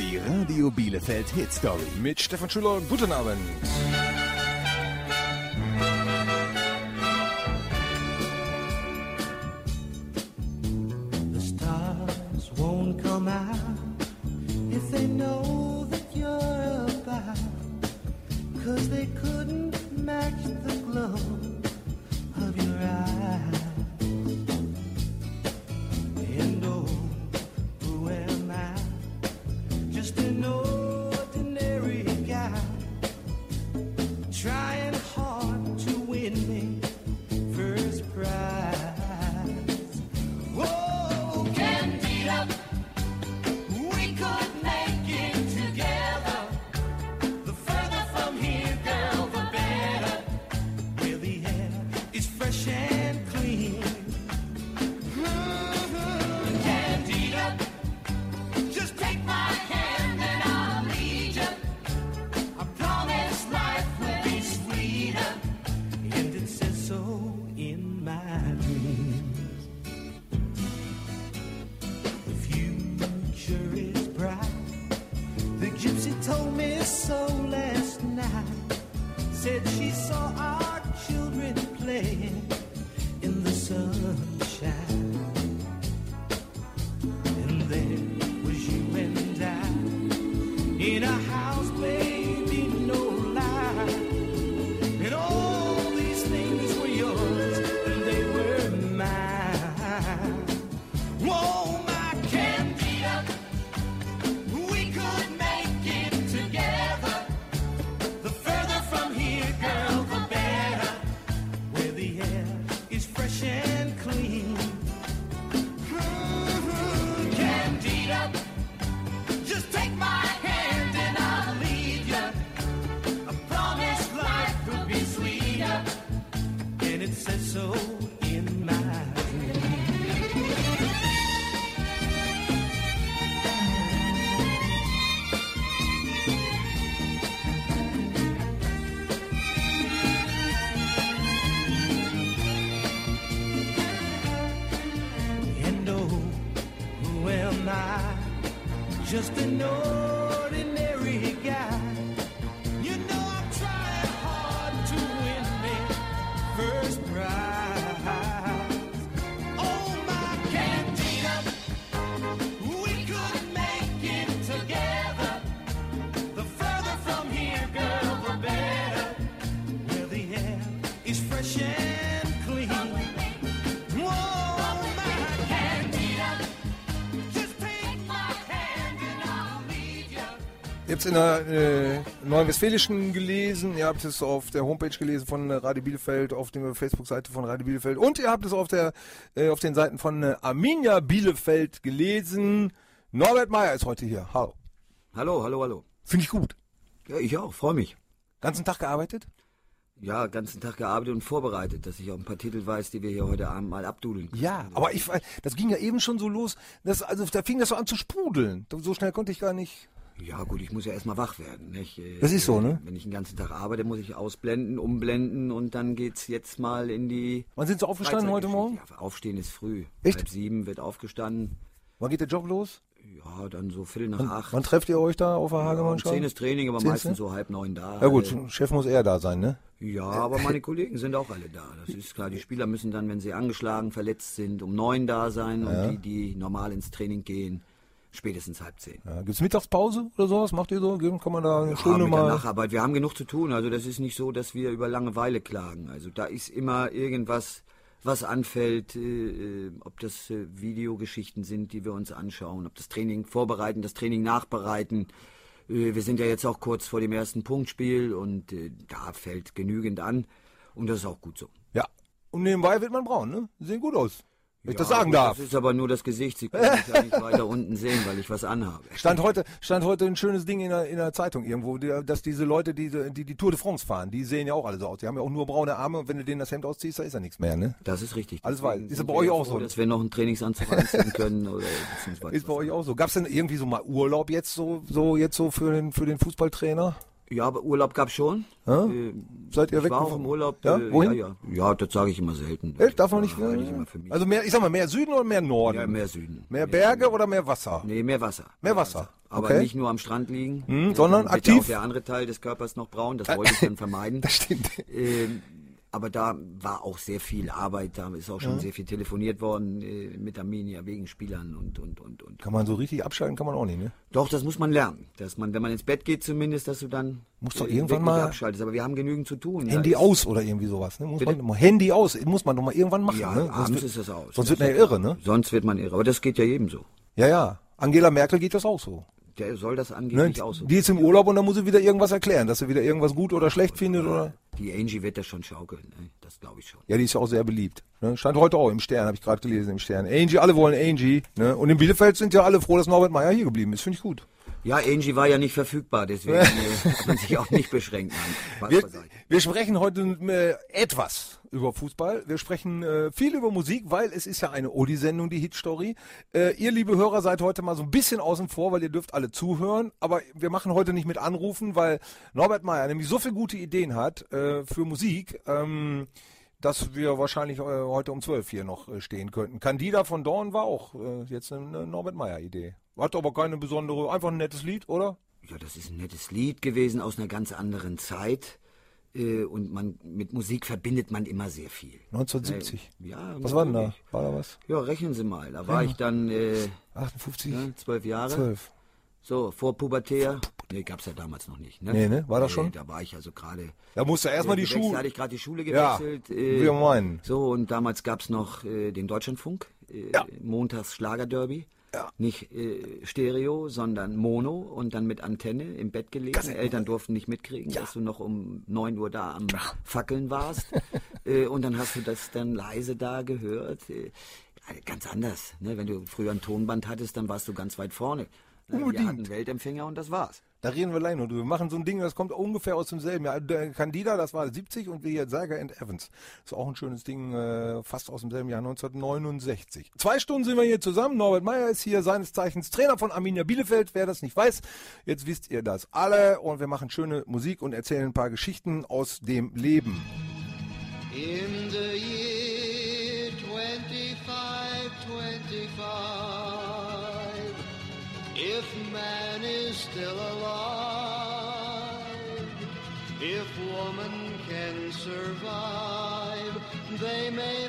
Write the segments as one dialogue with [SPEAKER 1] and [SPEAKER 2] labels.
[SPEAKER 1] Die Radio Bielefeld Hit Story.
[SPEAKER 2] Mit Stefan Schüler, guten Abend.
[SPEAKER 3] In
[SPEAKER 2] der äh, Neuen Westfälischen gelesen, ihr habt es auf der Homepage gelesen von äh, Radio Bielefeld, auf der Facebook-Seite von Radio Bielefeld und ihr habt es auf, der, äh, auf den Seiten von äh, Arminia Bielefeld gelesen. Norbert Meyer ist heute hier. Hallo.
[SPEAKER 4] Hallo, hallo, hallo.
[SPEAKER 2] Finde ich gut.
[SPEAKER 4] Ja, ich auch, freue mich.
[SPEAKER 2] Ganzen Tag gearbeitet?
[SPEAKER 4] Ja, ganzen Tag gearbeitet und vorbereitet, dass ich auch ein paar Titel weiß, die wir hier heute Abend mal abdudeln können.
[SPEAKER 2] Ja, aber ich, das ging ja eben schon so los, dass, also da fing das so an zu sprudeln. So schnell konnte ich gar nicht.
[SPEAKER 4] Ja gut, ich muss ja erstmal wach werden. Nicht? Äh,
[SPEAKER 2] Das ist so, ne?
[SPEAKER 4] Wenn ich den ganzen Tag arbeite, muss ich ausblenden, umblenden und dann geht's jetzt mal in die...
[SPEAKER 2] Wann sind Sie aufgestanden heute Morgen?
[SPEAKER 4] Ja, aufstehen ist früh.
[SPEAKER 2] Echt?
[SPEAKER 4] Halb sieben wird aufgestanden.
[SPEAKER 2] Wann geht der Job los?
[SPEAKER 4] Ja, dann so Viertel nach acht.
[SPEAKER 2] Wann trefft ihr euch da auf der
[SPEAKER 4] ja, um zehn ist Training, aber
[SPEAKER 2] Zehn ist,
[SPEAKER 4] meistens
[SPEAKER 2] ne?
[SPEAKER 4] so halb neun da.
[SPEAKER 2] Ja gut,
[SPEAKER 4] Äh,
[SPEAKER 2] Chef muss eher da sein, ne?
[SPEAKER 4] Ja, aber meine Kollegen sind auch alle da. Das ist klar. Die Spieler müssen dann, wenn sie angeschlagen, verletzt sind, um neun da sein und die, die normal ins Training gehen, spätestens halb zehn.
[SPEAKER 2] Ja, gibt's Mittagspause oder sowas? Macht ihr so? Kann man da eine
[SPEAKER 4] Ja,
[SPEAKER 2] Stunde
[SPEAKER 4] mit der
[SPEAKER 2] mal...
[SPEAKER 4] Nacharbeit. Wir haben genug zu tun. Also das ist nicht so, dass wir über Langeweile klagen. Also da ist immer irgendwas, was anfällt, äh, äh, ob das äh, Videogeschichten sind, die wir uns anschauen, ob das Training vorbereiten, das Training nachbereiten. Äh, wir sind ja jetzt auch kurz vor dem ersten Punktspiel und äh, da fällt genügend an. Und das ist auch gut so.
[SPEAKER 2] Ja. Und nebenbei wird man braun, ne? Sie sehen gut aus. Wenn ich das
[SPEAKER 4] Ja,
[SPEAKER 2] sagen darf.
[SPEAKER 4] Das ist aber nur das Gesicht. Sie können mich ja nicht weiter unten sehen, weil ich was anhabe.
[SPEAKER 2] Stand heute, stand heute ein schönes Ding in der, in der Zeitung irgendwo, dass diese Leute, die, die die Tour de France fahren, die sehen ja auch alle so aus. Die haben ja auch nur braune Arme und wenn du denen das Hemd ausziehst, da ist ja nichts mehr, ne?
[SPEAKER 4] Das ist richtig.
[SPEAKER 2] Alles weiß. Ist bei euch
[SPEAKER 4] ja
[SPEAKER 2] auch
[SPEAKER 4] froh,
[SPEAKER 2] so.
[SPEAKER 4] Dass wir noch einen Trainingsanzug anziehen können. Oder,
[SPEAKER 2] Ist bei euch auch so. Gab's denn irgendwie so mal Urlaub jetzt so, so jetzt so für den, für den Fußballtrainer?
[SPEAKER 4] Ja, aber Urlaub gab schon.
[SPEAKER 3] Ja?
[SPEAKER 4] Äh,
[SPEAKER 3] Seid ihr weg?
[SPEAKER 4] war auch im Urlaub.
[SPEAKER 3] Ja?
[SPEAKER 4] Äh,
[SPEAKER 3] Wohin?
[SPEAKER 4] Ja, ja. ja, das sage ich immer selten.
[SPEAKER 3] Echt? Darf man nicht?
[SPEAKER 4] Ja, eigentlich immer für mich.
[SPEAKER 3] Also mehr, ich sag mal, mehr Süden oder mehr Norden?
[SPEAKER 4] ja, mehr Süden.
[SPEAKER 3] Mehr Berge oder mehr Wasser?
[SPEAKER 4] Nee, mehr Wasser.
[SPEAKER 3] Mehr Wasser.
[SPEAKER 4] Aber
[SPEAKER 3] Okay.
[SPEAKER 4] nicht nur am Strand liegen,
[SPEAKER 3] Hm, sondern
[SPEAKER 4] Dann wird
[SPEAKER 3] aktiv?
[SPEAKER 4] Auch der andere Teil des Körpers noch braun, das wollte ich dann vermeiden.
[SPEAKER 3] Das stimmt.
[SPEAKER 4] Ähm, aber da war auch sehr viel Arbeit, da ist auch schon sehr viel telefoniert worden äh, mit Arminia wegen Spielern und, und, und, und.
[SPEAKER 3] Kann man so richtig abschalten, kann man auch nicht, ne?
[SPEAKER 4] Doch, das muss man lernen. Dass man, wenn man ins Bett geht zumindest, dass du dann
[SPEAKER 3] Muss doch
[SPEAKER 4] äh,
[SPEAKER 3] irgendwann mal-
[SPEAKER 4] abschaltest. Aber wir haben genügend zu tun.
[SPEAKER 3] Handy aus oder irgendwie sowas, ne? Muss
[SPEAKER 4] Bitte?
[SPEAKER 3] man, Handy aus, muss man doch mal irgendwann machen,
[SPEAKER 4] Ja,
[SPEAKER 3] ne? Sonst
[SPEAKER 4] abends
[SPEAKER 3] wird-
[SPEAKER 4] ist das aus.
[SPEAKER 3] Sonst
[SPEAKER 4] Das
[SPEAKER 3] wird man ja irre, ne?
[SPEAKER 4] Sonst wird man irre. Aber das geht ja jedem so.
[SPEAKER 3] Ja, ja. Angela Merkel geht das auch so.
[SPEAKER 4] Der soll das
[SPEAKER 3] Ne?
[SPEAKER 4] angeblich auch so.
[SPEAKER 3] Die ist im Urlaub und dann muss sie wieder irgendwas erklären, dass sie wieder irgendwas gut oder schlecht findet oder.
[SPEAKER 4] Die Angie wird das schon schaukeln. Ne? Das glaube ich schon.
[SPEAKER 3] Ja, die ist ja auch sehr beliebt. Ne? Stand heute auch im Stern, habe ich gerade gelesen im Stern. Angie, alle wollen Angie. Ne? Und in Bielefeld sind ja alle froh, dass Norbert Meyer hier geblieben ist. Finde ich gut.
[SPEAKER 4] Ja, Angie war ja nicht verfügbar, deswegen äh, hat man sich auch nicht beschränkt. Nein,
[SPEAKER 3] Wir, wir sprechen heute äh, etwas über Fußball. Wir sprechen äh, viel über Musik, weil es ist ja eine Odi-Sendung, die Hitstory. Äh, ihr, liebe Hörer, seid heute mal so ein bisschen außen vor, weil ihr dürft alle zuhören. Aber wir machen heute nicht mit Anrufen, weil Norbert Meyer nämlich so viele gute Ideen hat äh, für Musik. Ähm, dass wir wahrscheinlich äh, heute um 12 hier noch äh, stehen könnten. Candida von Dorn war auch äh, jetzt eine Norbert Meyer-Idee. Hat aber keine besondere, einfach ein nettes Lied, oder?
[SPEAKER 4] Ja, das ist ein nettes Lied gewesen aus einer ganz anderen Zeit. Und man mit Musik verbindet man immer sehr viel.
[SPEAKER 3] 1970.
[SPEAKER 4] Ja,
[SPEAKER 3] Was war denn da? War da was?
[SPEAKER 4] Ja, rechnen Sie mal. Da war ich dann äh,
[SPEAKER 3] 58?
[SPEAKER 4] ja, zwölf Jahre.
[SPEAKER 3] 12.
[SPEAKER 4] So, vor Pubertär. Nee, gab's ja damals noch nicht. Ne?
[SPEAKER 3] Nee, ne? War das schon?
[SPEAKER 4] Da war ich also gerade.
[SPEAKER 3] Da musst du erstmal die
[SPEAKER 4] gewechselt, Da hatte ich gerade die Schule
[SPEAKER 3] Ja,
[SPEAKER 4] gewechselt.
[SPEAKER 3] wir meinen.
[SPEAKER 4] So, und damals gab's noch äh, den Deutschlandfunk. Äh,
[SPEAKER 3] Ja.
[SPEAKER 4] Montags Schlagerderby.
[SPEAKER 3] Ja.
[SPEAKER 4] Nicht äh, Stereo, sondern Mono und dann mit Antenne im Bett gelegen. Eltern durften nicht mitkriegen, dass du noch um 9 Uhr da am Fackeln warst. äh, und dann hast du das dann leise da gehört. Äh, ganz anders. Ne? Wenn du früher ein Tonband hattest, dann warst du ganz weit vorne. Ne? Wir
[SPEAKER 3] Unbedingt.
[SPEAKER 4] hatten Weltempfänger und das war's.
[SPEAKER 3] Da reden wir gleich noch drüber. Wir machen so ein Ding, das kommt ungefähr aus demselben Jahr. Der Candida, das war 70 und wir hier Saga and Evans. Ist auch ein schönes Ding, äh, fast aus demselben Jahr 1969. Zwei Stunden sind wir hier zusammen. Norbert Meyer ist hier, seines Zeichens Trainer von Arminia Bielefeld. Wer das nicht weiß, jetzt wisst ihr das alle. Und wir machen schöne Musik und erzählen ein paar Geschichten aus dem Leben.
[SPEAKER 5] In the year 2525, if man still alive, if woman can survive, they may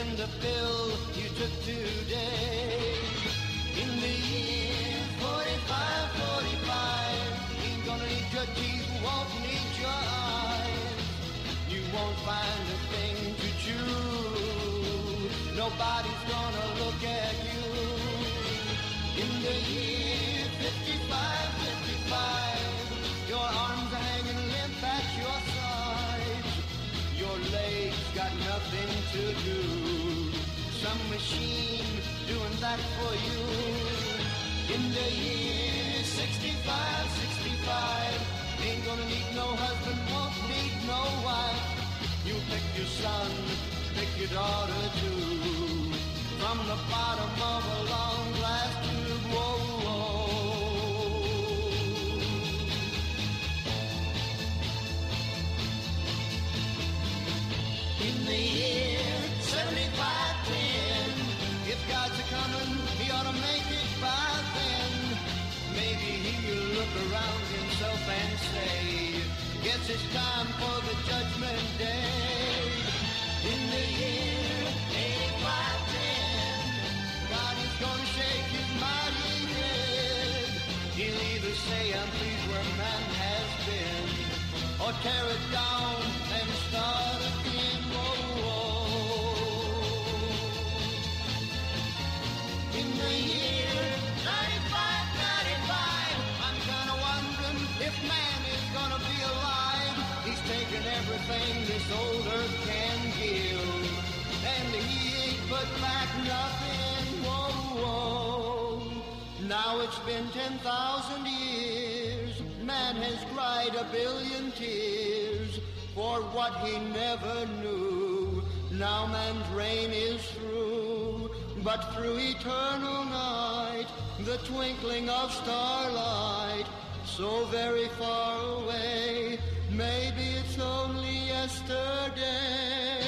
[SPEAKER 5] in the pill you took today. In the year 45, 45, ain't gonna need your teeth, won't need your eyes. You won't find a thing to chew. Nobody's son, pick your daughter too. From the bottom of a long glass tube, whoa, whoa. In the year 75, 10, if God's a coming, he ought to make it by then. Maybe he'll look around himself and say, Guess it's time man has been, or tear it down and start again. Whoa, whoa. In the year 95, 95, I'm kinda wondering if man is gonna be alive. He's taken everything this old earth can give, and he ain't put back nothing. Whoa, whoa. Now it's been 10,000 years. Man has cried a billion tears for what he never knew. Now man's reign is through, but through eternal night, the twinkling of starlight, so very far away, maybe it's only yesterday.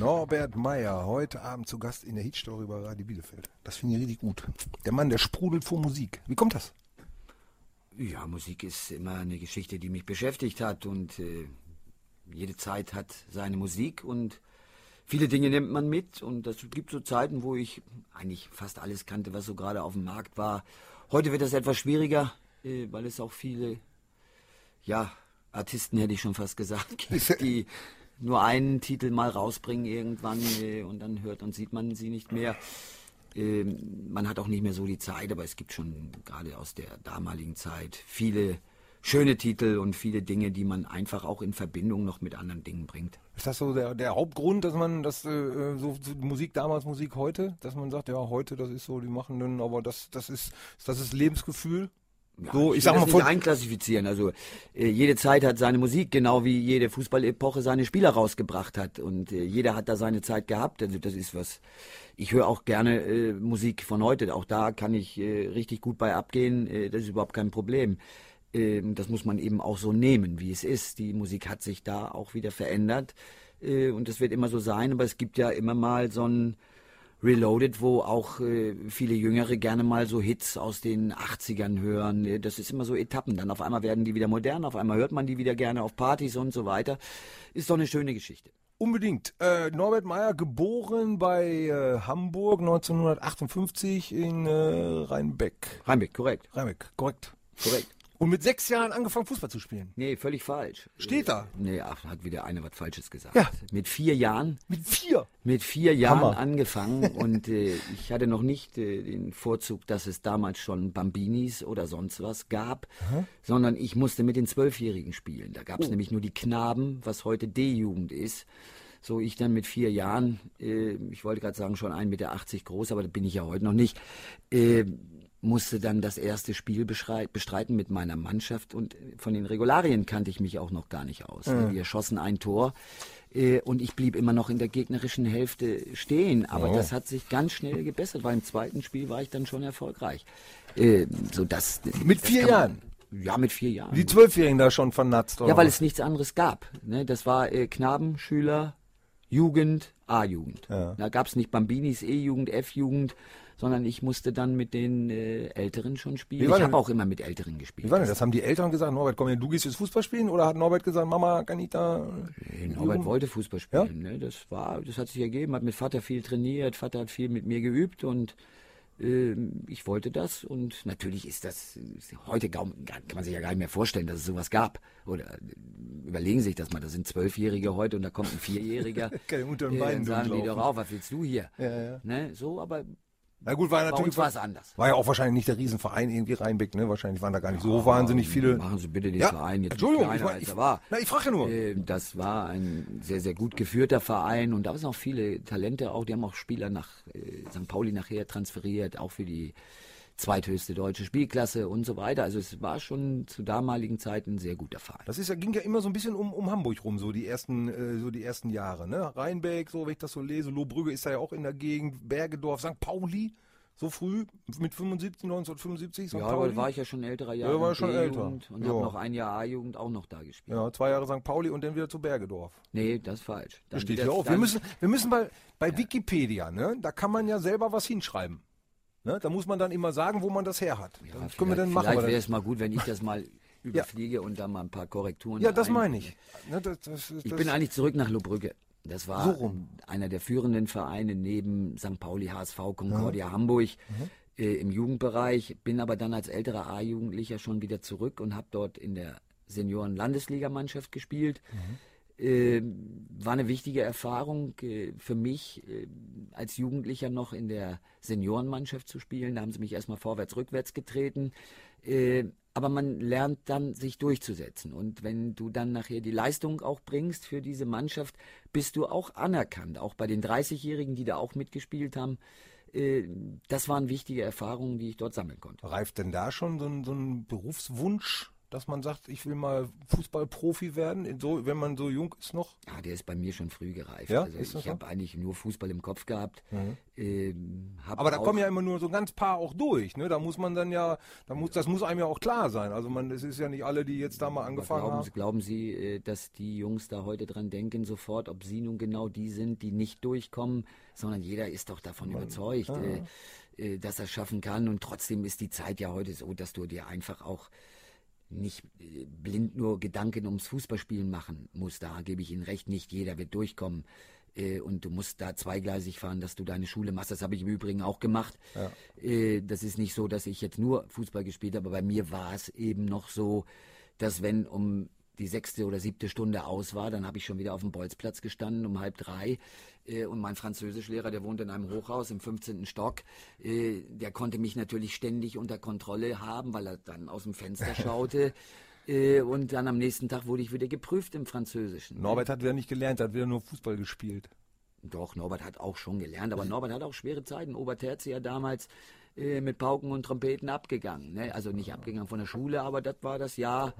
[SPEAKER 3] Norbert Meyer, heute Abend zu Gast in der Hitstory bei Radio Bielefeld. Das finde ich richtig gut. Der Mann, der sprudelt vor Musik. Wie kommt das?
[SPEAKER 4] Ja, Musik ist immer eine Geschichte, die mich beschäftigt hat und äh, jede Zeit hat seine Musik und viele Dinge nimmt man mit und es gibt so Zeiten, wo ich eigentlich fast alles kannte, was so gerade auf dem Markt war. Heute wird das etwas schwieriger, äh, weil es auch viele, ja, Artisten hätte ich schon fast gesagt, gibt, die nur einen Titel mal rausbringen irgendwann äh, und dann hört und sieht man sie nicht mehr. Ähm, man hat auch nicht mehr so die Zeit, aber es gibt schon gerade aus der damaligen Zeit viele schöne Titel und viele Dinge, die man einfach auch in Verbindung noch mit anderen Dingen bringt.
[SPEAKER 3] Ist das so der, der Hauptgrund, dass man das äh, so, so Musik damals, Musik heute, dass man sagt, ja, heute, das ist so, die machen dann, aber das, das ist, das ist Lebensgefühl?
[SPEAKER 4] Ja,
[SPEAKER 3] so, ich
[SPEAKER 4] will
[SPEAKER 3] sag
[SPEAKER 4] das
[SPEAKER 3] mal
[SPEAKER 4] nicht einklassifizieren. Also äh, jede Zeit hat seine Musik, genau wie jede Fußballepoche seine Spieler rausgebracht hat. Und äh, jeder hat da seine Zeit gehabt. Also das ist was. Ich höre auch gerne äh, Musik von heute. Auch da kann ich äh, richtig gut bei abgehen. Äh, das ist überhaupt kein Problem. Ähm, das muss man eben auch so nehmen, wie es ist. Die Musik hat sich da auch wieder verändert. Äh, und das wird immer so sein. Aber es gibt ja immer mal so ein Reloaded, wo auch äh, viele Jüngere gerne mal so Hits aus den 80ern hören. Äh, Das ist immer so Etappen. Dann auf einmal werden die wieder modern, auf einmal hört man die wieder gerne auf Partys und so weiter. Ist doch eine schöne Geschichte.
[SPEAKER 3] unbedingt. Äh, Norbert Meyer, geboren bei äh, Hamburg 1958 in äh, Rheinbeck.
[SPEAKER 4] Rheinbeck, korrekt.
[SPEAKER 3] Rheinbeck, korrekt.
[SPEAKER 4] Korrekt.
[SPEAKER 3] Und mit sechs Jahren angefangen Fußball zu spielen.
[SPEAKER 4] Nee, völlig falsch.
[SPEAKER 3] Steht da.
[SPEAKER 4] Nee, ach, hat wieder einer was Falsches gesagt.
[SPEAKER 3] Ja.
[SPEAKER 4] Mit vier Jahren
[SPEAKER 3] Mit vier.
[SPEAKER 4] mit vier Jahren
[SPEAKER 3] Hammer.
[SPEAKER 4] angefangen und äh, ich hatte noch nicht äh, den Vorzug, dass es damals schon Bambinis oder sonst was gab, sondern ich musste mit den Zwölfjährigen spielen. Da gab es nämlich nur die Knaben, was heute D-Jugend ist. So ich dann mit vier Jahren, äh, ich wollte gerade sagen schon 1,80 Meter groß, aber das bin ich ja heute noch nicht, äh, musste dann das erste Spiel bestreiten mit meiner Mannschaft und von den Regularien kannte ich mich auch noch gar nicht aus. Wir schossen ein Tor äh, und ich blieb immer noch in der gegnerischen Hälfte stehen. Aber das hat sich ganz schnell gebessert, weil im zweiten Spiel war ich dann schon erfolgreich. Äh, so
[SPEAKER 3] Mit
[SPEAKER 4] das
[SPEAKER 3] vier Jahren?
[SPEAKER 4] Ja, mit vier Jahren.
[SPEAKER 3] Die Zwölfjährigen da schon vernatzt. Oder
[SPEAKER 4] Ja, weil es nichts anderes gab. Ne? Das war äh, Knaben, Schüler, Jugend, A-Jugend.
[SPEAKER 3] Ja.
[SPEAKER 4] Da gab es nicht Bambinis, E-Jugend, F-Jugend, sondern ich musste dann mit den äh, Älteren schon spielen. Ich habe auch immer mit Älteren gespielt.
[SPEAKER 3] Wie war denn das? Haben die Eltern gesagt, Norbert, komm her, du gehst jetzt Fußball spielen? Oder hat Norbert gesagt, Mama, kann ich da...
[SPEAKER 4] Nee, Norbert wollte Fußball spielen. Ne? Das war, das hat sich ergeben. Hat mit Vater viel trainiert. Vater hat viel mit mir geübt und ähm, ich wollte das. Und natürlich ist das heute kaum, kann man sich ja gar nicht mehr vorstellen, dass es sowas gab. Oder äh, überlegen Sie sich das mal. Das sind Zwölfjährige heute und da kommt ein Vierjähriger.
[SPEAKER 3] Kann unter den
[SPEAKER 4] äh,
[SPEAKER 3] Beinen
[SPEAKER 4] sagen die doch auf, was willst du hier?
[SPEAKER 3] Ja, ja.
[SPEAKER 4] Ne? So, aber
[SPEAKER 3] Na gut, war
[SPEAKER 4] bei
[SPEAKER 3] natürlich...
[SPEAKER 4] uns war es anders.
[SPEAKER 3] War ja auch wahrscheinlich nicht der Riesenverein irgendwie Rheinbeck, ne? Wahrscheinlich waren da gar nicht so wahnsinnig viele...
[SPEAKER 4] Machen Sie bitte den
[SPEAKER 3] Ja,
[SPEAKER 4] Verein jetzt
[SPEAKER 3] Entschuldigung, ich
[SPEAKER 4] als
[SPEAKER 3] ich-
[SPEAKER 4] war.
[SPEAKER 3] Na, ich frage ja nur.
[SPEAKER 4] Äh, Das war ein sehr, sehr gut geführter Verein und da sind auch viele Talente auch. Die haben auch Spieler nach äh, St. Pauli nachher transferiert, auch für die zweithöchste deutsche Spielklasse und so weiter. Also es war schon zu damaligen Zeiten ein sehr guter Verein.
[SPEAKER 3] Das ist ja, ging ja immer so ein bisschen um, um Hamburg rum, so die ersten, äh, so die ersten Jahre, ne? Rheinbeck, so, wenn ich das so lese, Lohbrügge ist da ja auch in der Gegend, Bergedorf, St. Pauli, so früh, mit 75, 1975, St.
[SPEAKER 4] Ja,
[SPEAKER 3] Pauli.
[SPEAKER 4] aber war ich ja schon älterer
[SPEAKER 3] Ja,
[SPEAKER 4] Jahre.
[SPEAKER 3] war schon älter.
[SPEAKER 4] B-Jugend Und
[SPEAKER 3] Ja.
[SPEAKER 4] habe noch ein Jahr A-Jugend auch noch da gespielt.
[SPEAKER 3] ja, zwei Jahre St. Pauli und dann wieder zu Bergedorf.
[SPEAKER 4] Nee, das ist falsch. Dann
[SPEAKER 3] Das steht hier auch. Wir müssen, wir müssen bei, bei Wikipedia, ne? Da kann man ja selber was hinschreiben. Ne? Da muss man dann immer sagen, wo man das her hat.
[SPEAKER 4] Ja,
[SPEAKER 3] das können wir dann machen.
[SPEAKER 4] Vielleicht wäre es mal gut, wenn ich das mal überfliege und da mal ein paar Korrekturen
[SPEAKER 3] Ja, das
[SPEAKER 4] ein-
[SPEAKER 3] meine ich. Ne, das, das,
[SPEAKER 4] Ich bin eigentlich zurück nach Lobrügge. Das war
[SPEAKER 3] So
[SPEAKER 4] einer der führenden Vereine neben St. Pauli, HSV, Concordia Hamburg äh, im Jugendbereich. Bin aber dann als älterer A-Jugendlicher schon wieder zurück und habe dort in der Senioren-Landesligamannschaft gespielt. Äh, war eine wichtige Erfahrung äh, für mich, äh, als Jugendlicher noch in der Seniorenmannschaft zu spielen. Da haben sie mich erstmal vorwärts, rückwärts getreten. Äh, aber man lernt dann, sich durchzusetzen. Und wenn du dann nachher die Leistung auch bringst für diese Mannschaft, bist du auch anerkannt. Auch bei den 30-Jährigen, die da auch mitgespielt haben. Äh, das waren wichtige Erfahrungen, die ich dort sammeln konnte.
[SPEAKER 3] Reift denn da schon so ein, so ein Berufswunsch, dass man sagt, ich will mal Fußballprofi werden, so, wenn man so jung ist noch?
[SPEAKER 4] Ja, der ist bei mir schon früh gereift.
[SPEAKER 3] Ja,
[SPEAKER 4] also ich
[SPEAKER 3] so?
[SPEAKER 4] habe eigentlich nur Fußball im Kopf gehabt. Ähm, hab
[SPEAKER 3] Aber da kommen ja immer nur so ein ganz paar auch durch, ne? Da muss man dann ja, da muss, das muss einem ja auch klar sein. Also man, es ist ja nicht alle, die jetzt da mal angefangen
[SPEAKER 4] glauben,
[SPEAKER 3] haben.
[SPEAKER 4] Glauben Sie, äh, dass die Jungs da heute dran denken, sofort, ob sie nun genau die sind, die nicht durchkommen, sondern jeder ist doch davon überzeugt, äh, äh, dass er es schaffen kann. Und trotzdem ist die Zeit ja heute so, dass du dir einfach auch nicht äh, blind nur Gedanken ums Fußballspielen machen musst. Da gebe ich Ihnen recht, nicht jeder wird durchkommen. Äh, Und du musst da zweigleisig fahren, dass du deine Schule machst. Das habe ich im Übrigen auch gemacht. Äh, Das ist nicht so, dass ich jetzt nur Fußball gespielt habe, aber bei mir war es eben noch so, dass wenn um die sechste oder siebte Stunde aus war, dann habe ich schon wieder auf dem Bolzplatz gestanden um halb drei. Äh, und mein Französischlehrer, der wohnt in einem Hochhaus im 15. Stock, äh, der konnte mich natürlich ständig unter Kontrolle haben, weil er dann aus dem Fenster schaute. Äh, und dann am nächsten Tag wurde ich wieder geprüft im Französischen.
[SPEAKER 3] Norbert hat wieder nicht gelernt, hat wieder nur Fußball gespielt.
[SPEAKER 4] Doch, Norbert hat auch schon gelernt, aber Norbert hat auch schwere Zeiten. Obertertiär damals äh, mit Pauken und Trompeten abgegangen. Ne? Also nicht abgegangen von der Schule, aber das war das Jahr,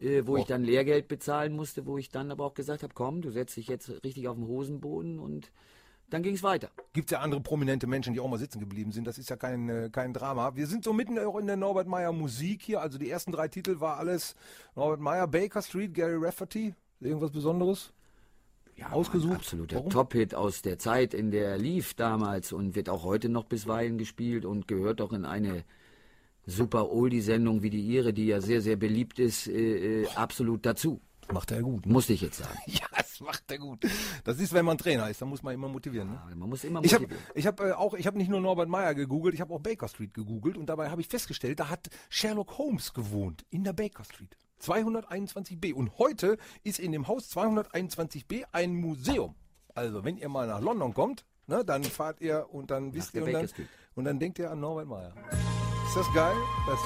[SPEAKER 4] äh, wo ich dann Lehrgeld bezahlen musste, wo ich dann aber auch gesagt habe, komm, du setzt dich jetzt richtig auf den Hosenboden und dann ging es weiter.
[SPEAKER 6] Gibt es ja andere prominente Menschen, die auch mal sitzen geblieben sind. Das ist ja kein, äh, kein Drama. Wir sind so mitten auch in der Norbert Meyer Musik hier. Also die ersten drei Titel war alles Norbert Meyer, Baker Street, Gary Rafferty. Irgendwas Besonderes?
[SPEAKER 4] Ja,
[SPEAKER 6] Ausgesucht?
[SPEAKER 4] Absoluter? Top-Hit aus der Zeit, in der er lief damals und wird auch heute noch bisweilen gespielt und gehört auch in eine super Oldie-Sendung wie die ihre, die ja sehr, sehr beliebt ist, äh, äh, absolut dazu.
[SPEAKER 6] Macht er gut. Ne?
[SPEAKER 4] Musste ich jetzt sagen.
[SPEAKER 6] Ja, das macht er gut. Das ist, wenn man Trainer ist, dann muss man immer motivieren. Ne?
[SPEAKER 4] Aber Man muss immer
[SPEAKER 6] Ich habe
[SPEAKER 4] motivieren.
[SPEAKER 6] ich hab, äh, auch ich habe nicht nur Norbert Meyer gegoogelt, ich habe auch Baker Street gegoogelt und dabei habe ich festgestellt, da hat Sherlock Holmes gewohnt in der Baker Street. 221b und heute ist in dem Haus 221b ein Museum. Also, wenn ihr mal nach London kommt, ne, dann fahrt ihr und dann wisst
[SPEAKER 4] der
[SPEAKER 6] ihr und dann, und dann denkt ihr an Norbert Meyer. Ist das geil? Das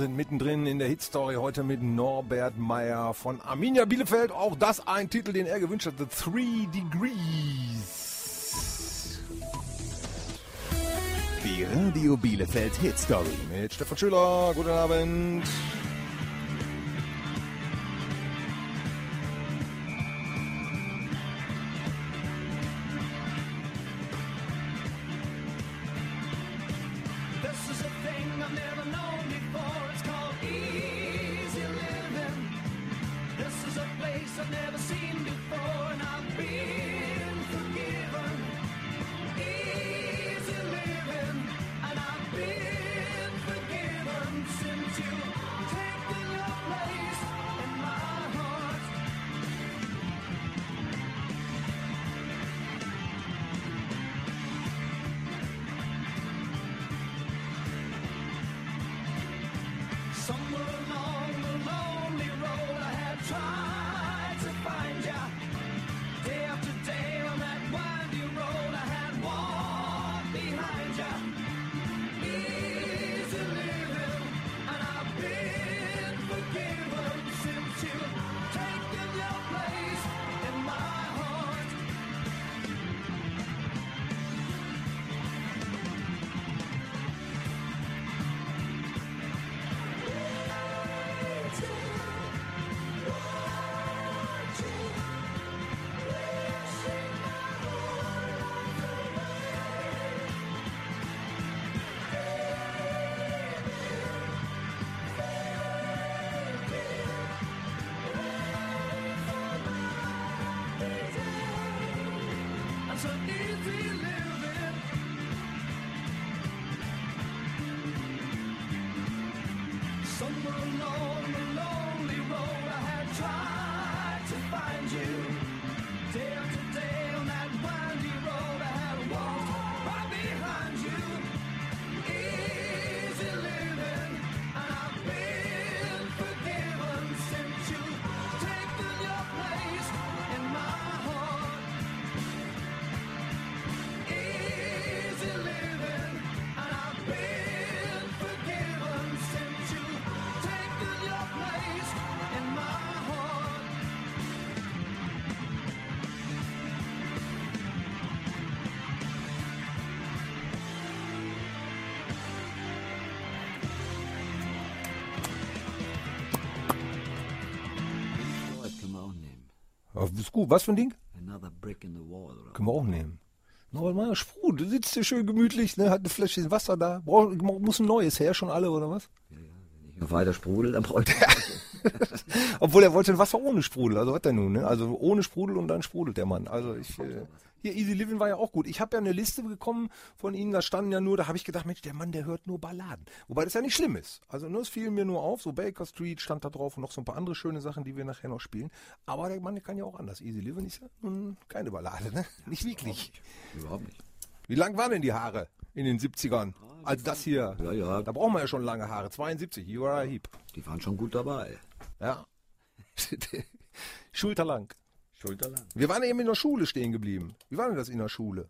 [SPEAKER 2] sind mittendrin in der Hitstory heute mit Norbert Meyer von Arminia Bielefeld. Auch das ein Titel, den er gewünscht hat, The Three Degrees.
[SPEAKER 1] Die Radio Bielefeld Hitstory.
[SPEAKER 2] Mit Stefan Schüler, guten Abend. Ist gut. Was für ein Ding?
[SPEAKER 4] Another brick in the wall. Oder?
[SPEAKER 2] Können wir auch nehmen. Norbert Meyer, Sprudel. Du sitzt hier schön gemütlich, ne? hat eine Fläschchen Wasser da. Brauch, muss ein neues her, schon alle, oder was?
[SPEAKER 4] Wenn ich noch weiter sprudel, dann brauche ich
[SPEAKER 2] Obwohl er wollte ein Wasser ohne Sprudel. Also was denn nun, ne? Also ohne Sprudel und dann sprudelt der Mann. Also ich. Äh, hier, Easy Living war ja auch gut. Ich habe ja eine Liste bekommen von Ihnen, da standen ja nur, da habe ich gedacht, Mensch, der Mann, der hört nur Balladen. Wobei das ja nicht schlimm ist. Also nur, es fiel mir nur auf, so Baker Street stand da drauf und noch so ein paar andere schöne Sachen, die wir nachher noch spielen. Aber der Mann, der kann ja auch anders. Easy Living ist ja nun keine Ballade, ne? Nicht wirklich.
[SPEAKER 4] Überhaupt nicht.
[SPEAKER 2] Wie lang waren denn die Haare in den 70ern? Also das hier.
[SPEAKER 4] Ja, ja.
[SPEAKER 2] Da brauchen wir ja schon lange Haare. 72, you are a heap.
[SPEAKER 4] Die waren schon gut dabei.
[SPEAKER 2] Ja. Schulterlang.
[SPEAKER 4] Schulterlang.
[SPEAKER 2] Wir waren eben in der Schule stehen geblieben. Wie war denn das in der Schule?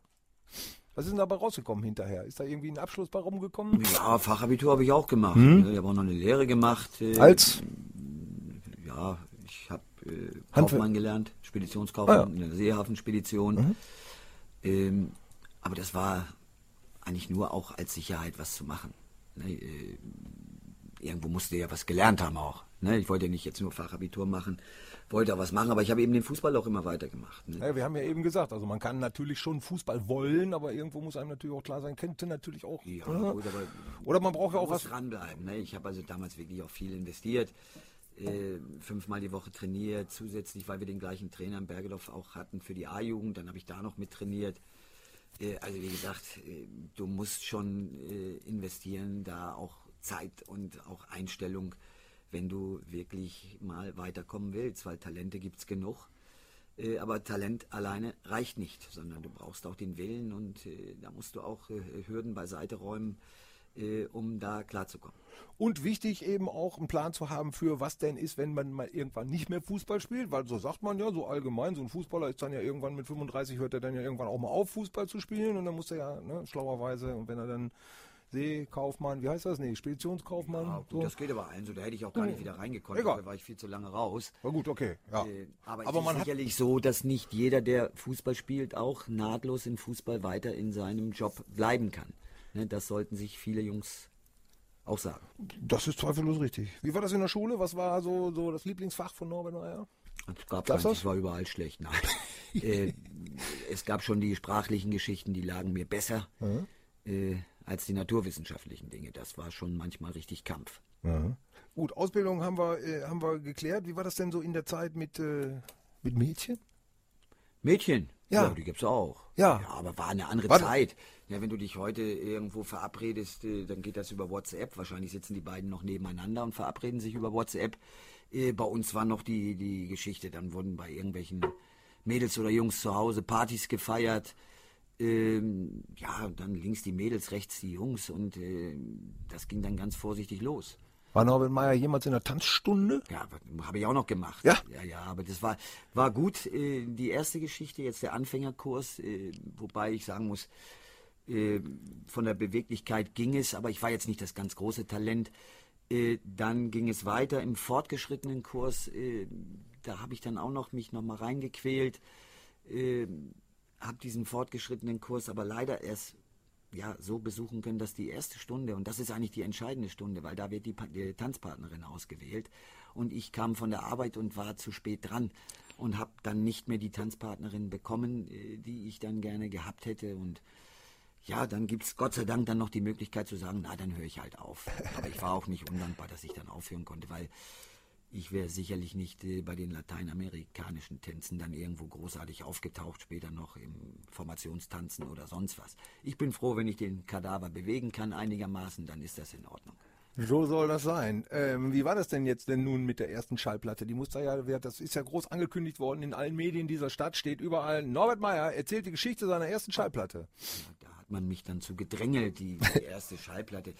[SPEAKER 2] Was ist denn dabei rausgekommen hinterher? Ist da irgendwie ein Abschluss bei rumgekommen?
[SPEAKER 4] Ja, Fachabitur habe ich auch gemacht. Ne? Ich habe auch noch eine Lehre gemacht. äh,
[SPEAKER 2] Als?
[SPEAKER 4] Ja, ich habe äh,
[SPEAKER 2] Handwerk-
[SPEAKER 4] Kaufmann gelernt, Speditionskaufmann
[SPEAKER 2] Ah, ja.
[SPEAKER 4] in der Seehafenspedition. Ähm, aber das war eigentlich nur auch als Sicherheit was zu machen. Ne, äh, irgendwo musste ja was gelernt haben auch. Ne? Ich wollte nicht jetzt nur Fachabitur machen, wollte auch was machen, aber ich habe eben den Fußball auch immer weitergemacht. Ne?
[SPEAKER 3] Ja, wir haben ja eben gesagt, also man kann natürlich schon Fußball wollen, aber irgendwo muss einem natürlich auch klar sein, könnte natürlich auch.
[SPEAKER 4] Ja,
[SPEAKER 3] oder?
[SPEAKER 4] gut, aber
[SPEAKER 3] oder man braucht ja auch
[SPEAKER 4] muss
[SPEAKER 3] was.
[SPEAKER 4] dranbleiben. Ne? Ich habe also damals wirklich auch viel investiert. Äh, fünfmal die Woche trainiert, zusätzlich, weil wir den gleichen Trainer in Bergedorf auch hatten für die A-Jugend, dann habe ich da noch mit trainiert. Äh, also wie gesagt, äh, du musst schon äh, investieren, da auch Zeit und auch Einstellung, wenn du wirklich mal weiterkommen willst, weil Talente gibt's genug. Äh, aber Talent alleine reicht nicht, sondern du brauchst auch den Willen und äh, da musst du auch äh, Hürden beiseite räumen, äh, um da klarzukommen.
[SPEAKER 3] Und wichtig eben auch einen Plan zu haben für was denn ist, wenn man mal irgendwann nicht mehr Fußball spielt, weil so sagt man ja so allgemein, so ein Fußballer ist dann ja irgendwann mit 35, hört er dann ja irgendwann auch mal auf, Fußball zu spielen und dann muss er ja ne, schlauerweise und wenn er dann Seekaufmann, wie heißt das? Nee, Speditionskaufmann.
[SPEAKER 4] Ja, gut,
[SPEAKER 3] so.
[SPEAKER 4] das geht aber allen so. Da hätte ich auch gar nicht wieder reingekonnt.
[SPEAKER 3] Egal.
[SPEAKER 4] Da war ich viel zu lange raus.
[SPEAKER 3] Na gut, okay. Ja.
[SPEAKER 4] Äh, aber,
[SPEAKER 3] Aber
[SPEAKER 4] es
[SPEAKER 3] man
[SPEAKER 4] ist
[SPEAKER 3] hat
[SPEAKER 4] sicherlich so, dass nicht jeder, der Fußball spielt, auch nahtlos im Fußball weiter in seinem Job bleiben kann. Ne, das sollten sich viele Jungs auch sagen.
[SPEAKER 3] Das ist zweifellos richtig. Wie war das in der Schule? Was war so, so das Lieblingsfach von Norbert Meyer?
[SPEAKER 4] Es gab keins,
[SPEAKER 3] das?
[SPEAKER 4] es war überall schlecht. Nein. äh, es gab schon die sprachlichen Geschichten, die lagen mir besser äh, als die naturwissenschaftlichen Dinge. Das war schon manchmal richtig Kampf.
[SPEAKER 3] Gut, Ausbildung haben wir, äh, haben wir geklärt. Wie war das denn so in der Zeit mit, äh, mit Mädchen?
[SPEAKER 4] Mädchen?
[SPEAKER 3] Ja.
[SPEAKER 4] die gibt's auch.
[SPEAKER 3] Ja.
[SPEAKER 4] aber war eine andere
[SPEAKER 3] Warte.
[SPEAKER 4] Zeit. Ja, wenn du dich heute irgendwo verabredest, äh, dann geht das über WhatsApp. Wahrscheinlich sitzen die beiden noch nebeneinander und verabreden sich über WhatsApp. Äh, Bei uns war noch die, die Geschichte, dann wurden bei irgendwelchen Mädels oder Jungs zu Hause Partys gefeiert. Ähm, ja, dann links die Mädels, rechts die Jungs und äh, das ging dann ganz vorsichtig los.
[SPEAKER 3] War Norbert Meyer jemals in der Tanzstunde?
[SPEAKER 4] Ja, habe ich auch noch gemacht.
[SPEAKER 3] Ja?
[SPEAKER 4] Ja, ja, aber das war, war gut. Äh, die erste Geschichte, jetzt der Anfängerkurs, äh, wobei ich sagen muss, äh, von der Beweglichkeit ging es, aber ich war jetzt nicht das ganz große Talent. Äh, dann ging es weiter im fortgeschrittenen Kurs. Äh, da habe ich dann auch noch mich noch mal reingequält. Habe diesen fortgeschrittenen Kurs aber leider erst ja, so besuchen können, dass die erste Stunde, und das ist eigentlich die entscheidende Stunde, weil da wird die, die Tanzpartnerin ausgewählt. Und ich kam von der Arbeit und war zu spät dran und habe dann nicht mehr die Tanzpartnerin bekommen, äh, die ich dann gerne gehabt hätte. Und ja, dann gibt's Gott sei Dank dann noch die Möglichkeit zu sagen, na, dann höre ich halt auf. Aber ich war auch nicht undankbar, dass ich dann aufhören konnte, weil ich wäre sicherlich nicht äh, bei den lateinamerikanischen Tänzen dann irgendwo großartig aufgetaucht, später noch im Formationstanzen oder sonst was. Ich bin froh, wenn ich den Kadaver bewegen kann einigermaßen, dann ist das in Ordnung.
[SPEAKER 3] So soll das sein. Ähm, wie war das denn jetzt denn nun mit der ersten Schallplatte? Die muss da ja, das ist ja groß angekündigt worden in allen Medien dieser Stadt, steht überall. Norbert Meyer erzählt die Geschichte seiner ersten Schallplatte.
[SPEAKER 4] Ja, da hat man mich dann zu gedrängelt, die, die erste Schallplatte.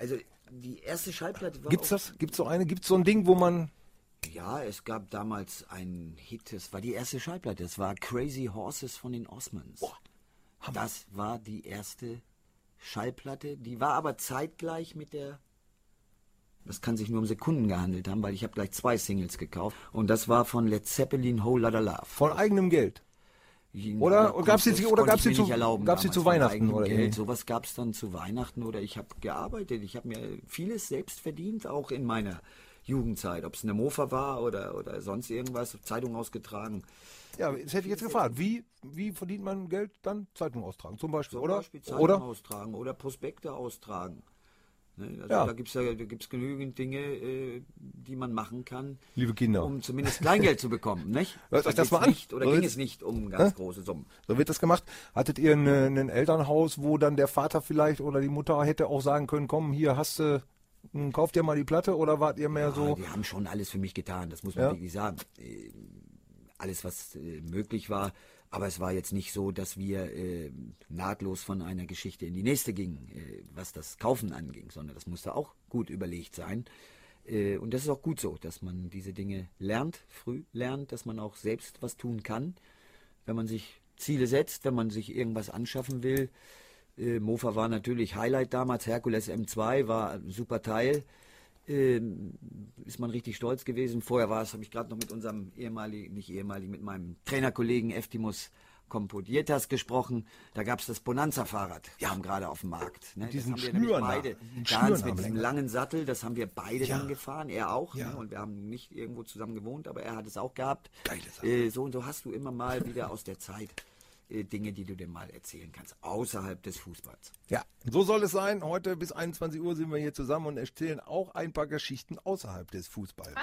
[SPEAKER 4] Also die erste Schallplatte war
[SPEAKER 3] Gibt's das? Gibt's so eine? Gibt's so ein Ding, wo man
[SPEAKER 4] Ja, es gab damals einen Hit, es war die erste Schallplatte, es war Crazy Horses von den Osmonds. das war die erste Schallplatte, die war aber zeitgleich mit der das kann sich nur um Sekunden gehandelt haben, weil ich habe gleich zwei Singles gekauft und das war von Led Zeppelin Whole Lotta Love.
[SPEAKER 3] von eigenem Geld? Oder- gab's die-
[SPEAKER 4] konnte-
[SPEAKER 3] oder gab's
[SPEAKER 4] mir
[SPEAKER 3] zu-
[SPEAKER 4] erlauben
[SPEAKER 3] gab's
[SPEAKER 4] damals
[SPEAKER 3] zu Weihnachten oder
[SPEAKER 4] Geld. Sowas gab es dann zu Weihnachten oder ich habe gearbeitet. Ich habe mir vieles selbst verdient, auch in meiner Jugendzeit. Ob es eine Mofa war oder, oder sonst irgendwas, Zeitung ausgetragen.
[SPEAKER 3] Ja, das hätte ich jetzt gefragt. Wie, wie verdient man Geld dann? Zeitung austragen zum Beispiel,
[SPEAKER 4] Zum
[SPEAKER 3] oder?
[SPEAKER 4] Beispiel Zeitung
[SPEAKER 3] oder?
[SPEAKER 4] austragen oder Prospekte austragen. Ne? Also
[SPEAKER 3] Ja.
[SPEAKER 4] Da gibt es ja, da gibt's genügend Dinge, äh, die man machen kann,
[SPEAKER 3] Liebe Kinder.
[SPEAKER 4] um zumindest Kleingeld zu bekommen. Nicht?
[SPEAKER 3] Hört euch
[SPEAKER 4] Da
[SPEAKER 3] das
[SPEAKER 4] geht's
[SPEAKER 3] mal an.
[SPEAKER 4] Nicht, oder
[SPEAKER 3] So
[SPEAKER 4] ging es nicht um ganz große Summen.
[SPEAKER 3] So wird das gemacht. Hattet ihr ein, ein Elternhaus, wo dann der Vater vielleicht oder die Mutter hätte auch sagen können, komm, hier hast du, hm, kauf dir mal die Platte oder wart ihr mehr
[SPEAKER 4] Ja,
[SPEAKER 3] so?
[SPEAKER 4] die haben schon alles für mich getan, das muss man
[SPEAKER 3] Ja.
[SPEAKER 4] wirklich sagen. Äh, Alles, was äh, möglich war. Aber es war jetzt nicht so, dass wir äh, nahtlos von einer Geschichte in die nächste gingen, äh, was das Kaufen anging, sondern das musste auch gut überlegt sein. Äh, und das ist auch gut so, dass man diese Dinge lernt, früh lernt, dass man auch selbst was tun kann, wenn man sich Ziele setzt, wenn man sich irgendwas anschaffen will. Äh, Mofa war natürlich Highlight damals, Herkules M2 war ein super Teil. Ähm, ist man richtig stolz gewesen. Vorher war es, habe ich gerade noch mit unserem ehemaligen, nicht ehemaligen, mit meinem Trainerkollegen Eftimus Compodietas gesprochen. Da gab es das Bonanza-Fahrrad, kam gerade auf den Markt. Ne?
[SPEAKER 2] diesen
[SPEAKER 4] das haben wir nämlich
[SPEAKER 2] Schnüren da.
[SPEAKER 4] beide. Ganz mit diesem langen Sattel, das haben wir beide
[SPEAKER 2] Ja.
[SPEAKER 4] dann gefahren, er auch.
[SPEAKER 2] Ja.
[SPEAKER 4] Ne? Und wir haben nicht irgendwo zusammen gewohnt, aber er hat es auch gehabt.
[SPEAKER 2] Geile Sache.
[SPEAKER 4] Äh, so und so hast du immer mal wieder aus der Zeit Dinge, die du dir mal erzählen kannst, außerhalb des Fußballs.
[SPEAKER 2] Ja, so soll es sein. Heute bis 21 Uhr sind wir hier zusammen und erzählen auch ein paar Geschichten außerhalb des Fußballs.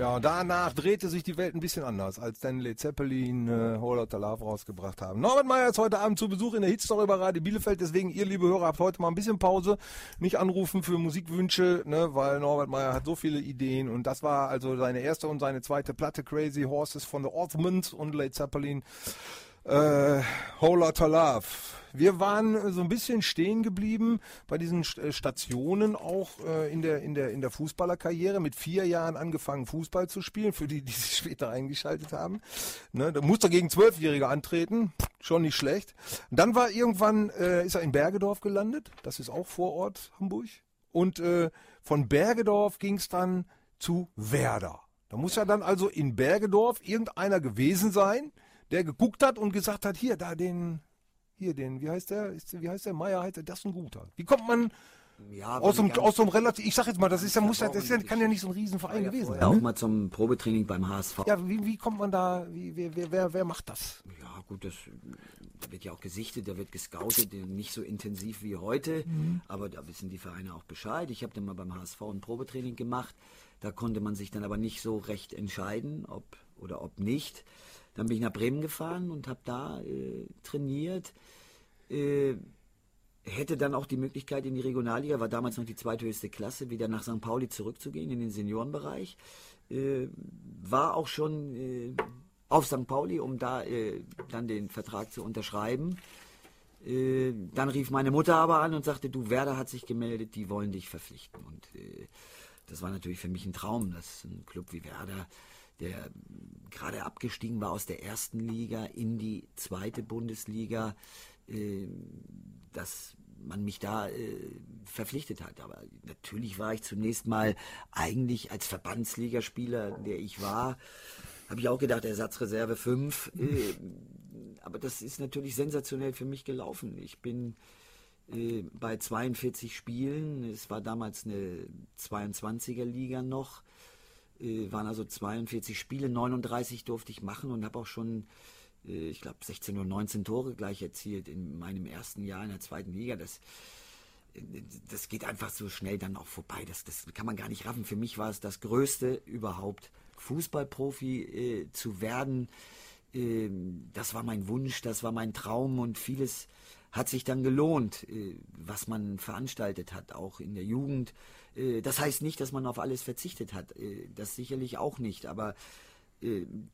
[SPEAKER 3] Ja, danach drehte sich die Welt ein bisschen anders, als dann Led Zeppelin äh, Lotta Love rausgebracht haben. Norbert Meyer ist heute Abend zu Besuch in der Hitstory bei Radio Bielefeld, deswegen ihr, liebe Hörer, habt heute mal ein bisschen Pause. Nicht anrufen für Musikwünsche, ne, weil Norbert Meyer hat so viele Ideen und das war also seine erste und seine zweite Platte Crazy Horses von The Orthmans und Led Zeppelin. Äh, Whole Lotta Love. Wir waren äh, so ein bisschen stehen geblieben bei diesen äh, Stationen auch äh, in der in der in der Fußballerkarriere. Mit vier Jahren angefangen Fußball zu spielen. Für die, die sich später eingeschaltet haben. Ne, da musste er gegen Zwölfjährige antreten. Schon nicht schlecht. Dann war irgendwann äh, ist er in Bergedorf gelandet. Das ist auch Vorort Hamburg. Und äh, von Bergedorf ging es dann zu Werder. Da muss ja dann also in Bergedorf irgendeiner gewesen sein, der geguckt hat und gesagt hat, hier, da den, hier den, wie heißt der, ist, wie heißt der, Meier heißt der, das ist ein guter. Wie kommt man
[SPEAKER 4] Ja,
[SPEAKER 3] aus so, einem, aus so einem relativ, ich sag jetzt mal, das ist ja, muss ja, das ist ja, kann ja nicht so ein Riesenverein gewesen
[SPEAKER 4] vorher
[SPEAKER 3] sein.
[SPEAKER 4] auch
[SPEAKER 3] Ne?
[SPEAKER 4] mal zum Probetraining beim HSV.
[SPEAKER 3] Ja, wie, wie kommt man da, wie, wer, wer, wer, macht das?
[SPEAKER 4] Ja, gut, das da wird ja auch gesichtet, da wird gescoutet, nicht so intensiv wie heute, aber da wissen die Vereine auch Bescheid. Ich habe dann mal beim HSV ein Probetraining gemacht, da konnte man sich dann aber nicht so recht entscheiden, ob oder ob nicht. Dann bin ich nach Bremen gefahren und habe da äh, trainiert. Äh, hätte dann auch die Möglichkeit in die Regionalliga, war damals noch die zweithöchste Klasse, wieder nach St. Pauli zurückzugehen in den Seniorenbereich. Äh, war auch schon äh, auf St. Pauli, um da äh, dann den Vertrag zu unterschreiben. Äh, dann rief meine Mutter aber an und sagte, du, Werder hat sich gemeldet, die wollen dich verpflichten. Und äh, das war natürlich für mich ein Traum, dass ein Club wie Werder, der gerade abgestiegen war aus der ersten Liga in die zweite Bundesliga, äh, dass man mich da äh, verpflichtet hat. Aber natürlich war ich zunächst mal eigentlich als Verbandsligaspieler, der ich war, habe ich auch gedacht, Ersatzreserve 5. Äh, aber das ist natürlich sensationell für mich gelaufen. Ich bin äh, bei 42 Spielen, es war damals eine 22er Liga noch, äh, waren also 42 Spiele, 39 durfte ich machen und habe auch schon, äh, ich glaube, 16 oder 19 Tore gleich erzielt in meinem ersten Jahr in der zweiten Liga. Das, äh, das geht einfach so schnell dann auch vorbei. Das, das kann man gar nicht raffen. Für mich war es das Größte überhaupt, Fußballprofi äh, zu werden. Ähm, das war mein Wunsch, das war mein Traum und vieles hat sich dann gelohnt, äh, was man veranstaltet hat, auch in der Jugend. Äh, das heißt nicht, dass man auf alles verzichtet hat, äh, das sicherlich auch nicht, aber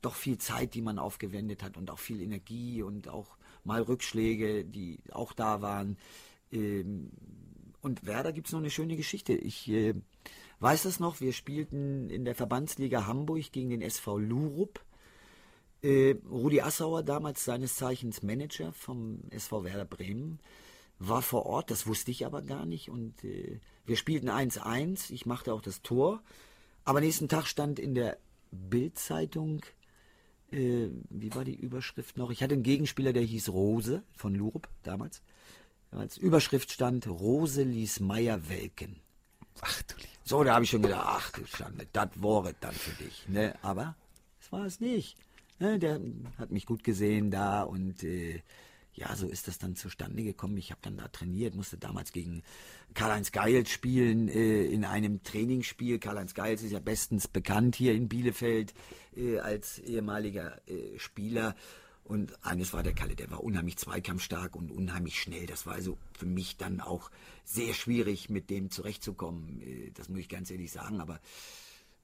[SPEAKER 4] doch viel Zeit, die man aufgewendet hat und auch viel Energie und auch mal Rückschläge, die auch da waren. Ähm, und Werder gibt es noch eine schöne Geschichte. Ich weiß das noch, wir spielten in der Verbandsliga Hamburg gegen den SV Lurup. Äh, Rudi Assauer, damals seines Zeichens Manager vom SV Werder Bremen, war vor Ort, das wusste ich aber gar nicht. Und äh, wir spielten 1-1, ich machte auch das Tor. Aber nächsten Tag stand in der Bildzeitung, äh, wie war die Überschrift noch? Ich hatte einen Gegenspieler, der hieß Rose von Lurup damals. Als Überschrift stand Rose ließ Meier welken.
[SPEAKER 3] Ach du Liebe.
[SPEAKER 4] So, da habe ich schon gedacht, ach du Schande, das wäre dann für dich. Ne? Aber das war es nicht. Ne? Der hat mich gut gesehen da und äh, ja, so ist das dann zustande gekommen. Ich habe dann da trainiert, musste damals gegen Karl-Heinz Geils spielen äh, in einem Trainingsspiel. Karl-Heinz Geils ist ja bestens bekannt hier in Bielefeld äh, als ehemaliger äh, Spieler. Und eines war der Kalle, der war unheimlich zweikampfstark und unheimlich schnell. Das war also für mich dann auch sehr schwierig, mit dem zurechtzukommen. Äh, Das muss ich ganz ehrlich sagen. Aber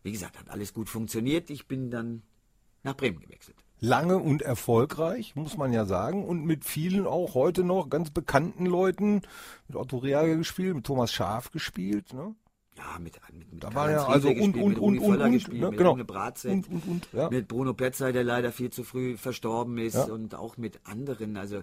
[SPEAKER 4] wie gesagt, hat alles gut funktioniert. Ich bin dann nach Bremen gewechselt.
[SPEAKER 3] Lange und erfolgreich, muss man ja sagen. Und mit vielen auch heute noch ganz bekannten Leuten. Mit Otto Reager gespielt, mit Thomas Schaf gespielt. Ne?
[SPEAKER 4] Ja, mit, mit, mit
[SPEAKER 3] Da war ja also und- und-
[SPEAKER 4] mit Rudi
[SPEAKER 3] und- und-
[SPEAKER 4] Völler
[SPEAKER 3] und,
[SPEAKER 4] gespielt,
[SPEAKER 3] ne,
[SPEAKER 4] mit
[SPEAKER 3] genau.
[SPEAKER 4] Rune Bratzett,
[SPEAKER 3] Und- und- ja.
[SPEAKER 4] mit Bruno Petzai, der leider viel zu früh verstorben ist
[SPEAKER 3] Ja.
[SPEAKER 4] und auch mit anderen. Also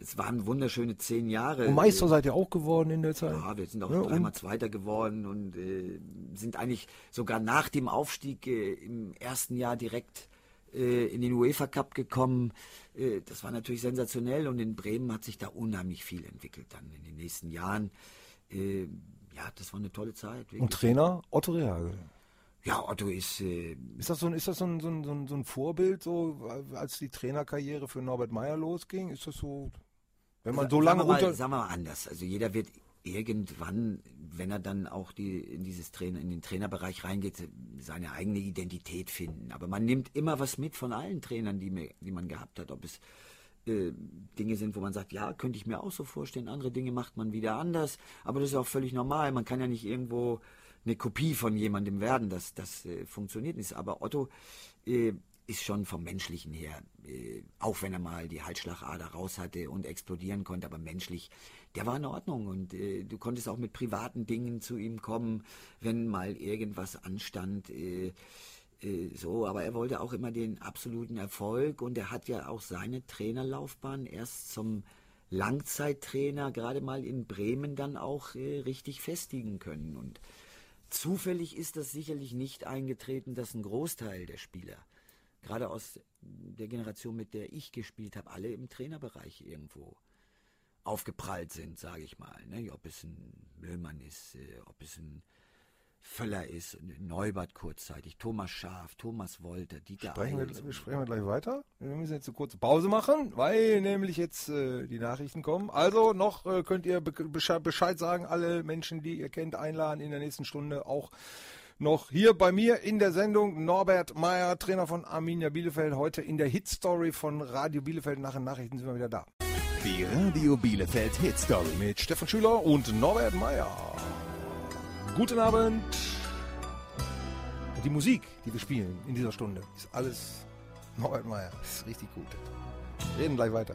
[SPEAKER 4] es waren wunderschöne zehn Jahre.
[SPEAKER 3] Und Meister seid ihr auch geworden in der Zeit.
[SPEAKER 4] Ja, wir sind auch
[SPEAKER 3] Ja,
[SPEAKER 4] dreimal Zweiter geworden und äh, sind eigentlich sogar nach dem Aufstieg äh, im ersten Jahr direkt äh, in den UEFA Cup gekommen. Äh, das war natürlich sensationell und in Bremen hat sich da unheimlich viel entwickelt dann in den nächsten Jahren. Äh, ja, das war eine tolle Zeit. Wirklich.
[SPEAKER 3] Und Trainer Otto Reagel.
[SPEAKER 4] Ja, Otto ist äh,
[SPEAKER 3] Ist das so ein, ist das so ein, so ein, so ein, so ein Vorbild, so als die Trainerkarriere für Norbert Meyer losging? Ist das so, wenn man so
[SPEAKER 4] Sagen
[SPEAKER 3] lange
[SPEAKER 4] wir mal,
[SPEAKER 3] unter.
[SPEAKER 4] Sagen wir mal anders. Also jeder wird irgendwann wenn er dann auch die, in dieses Trainer, in den Trainerbereich reingeht, seine eigene Identität finden. Aber man nimmt immer was mit von allen Trainern, die, mir, die man gehabt hat. Ob es äh, Dinge sind, wo man sagt, ja, könnte ich mir auch so vorstellen. Andere Dinge macht man wieder anders. Aber das ist auch völlig normal. Man kann ja nicht irgendwo eine Kopie von jemandem werden. Das, das äh, funktioniert nicht. Aber Otto äh, ist schon vom Menschlichen her, äh, auch wenn er mal die Halsschlagader raus hatte und explodieren konnte, aber menschlich, der war in Ordnung und äh, du konntest auch mit privaten Dingen zu ihm kommen, wenn mal irgendwas anstand. Äh, äh, so, aber er wollte auch immer den absoluten Erfolg und er hat ja auch seine Trainerlaufbahn erst zum Langzeittrainer gerade mal in Bremen dann auch richtig festigen können und zufällig ist das sicherlich nicht eingetreten, dass ein Großteil der Spieler gerade aus der Generation, mit der ich gespielt habe, alle im Trainerbereich irgendwo aufgeprallt sind, sage ich mal. Ne? Ob es ein Müllmann ist, äh, ob es ein Völler ist, Neubert kurzzeitig, Thomas Schaaf, Thomas Wolter, Dieter
[SPEAKER 3] Sprechen wir,
[SPEAKER 4] Eils.
[SPEAKER 3] wir sprechen wir gleich weiter. Wir müssen jetzt eine kurze Pause machen, weil nämlich jetzt äh, die Nachrichten kommen. Also noch äh, könnt ihr be Besche- Bescheid sagen, alle Menschen, die ihr kennt, einladen in der nächsten Stunde auch noch hier bei mir in der Sendung Norbert Meyer, Trainer von Arminia Bielefeld, heute in der Hitstory von Radio Bielefeld. Nach den Nachrichten sind wir wieder da.
[SPEAKER 1] Die Radio Bielefeld Hit Story.
[SPEAKER 3] Mit Stefan Schüler und Norbert Meyer. Guten Abend. Die Musik, die wir spielen in dieser Stunde, ist alles Norbert Meyer. Ist richtig gut. Reden gleich weiter.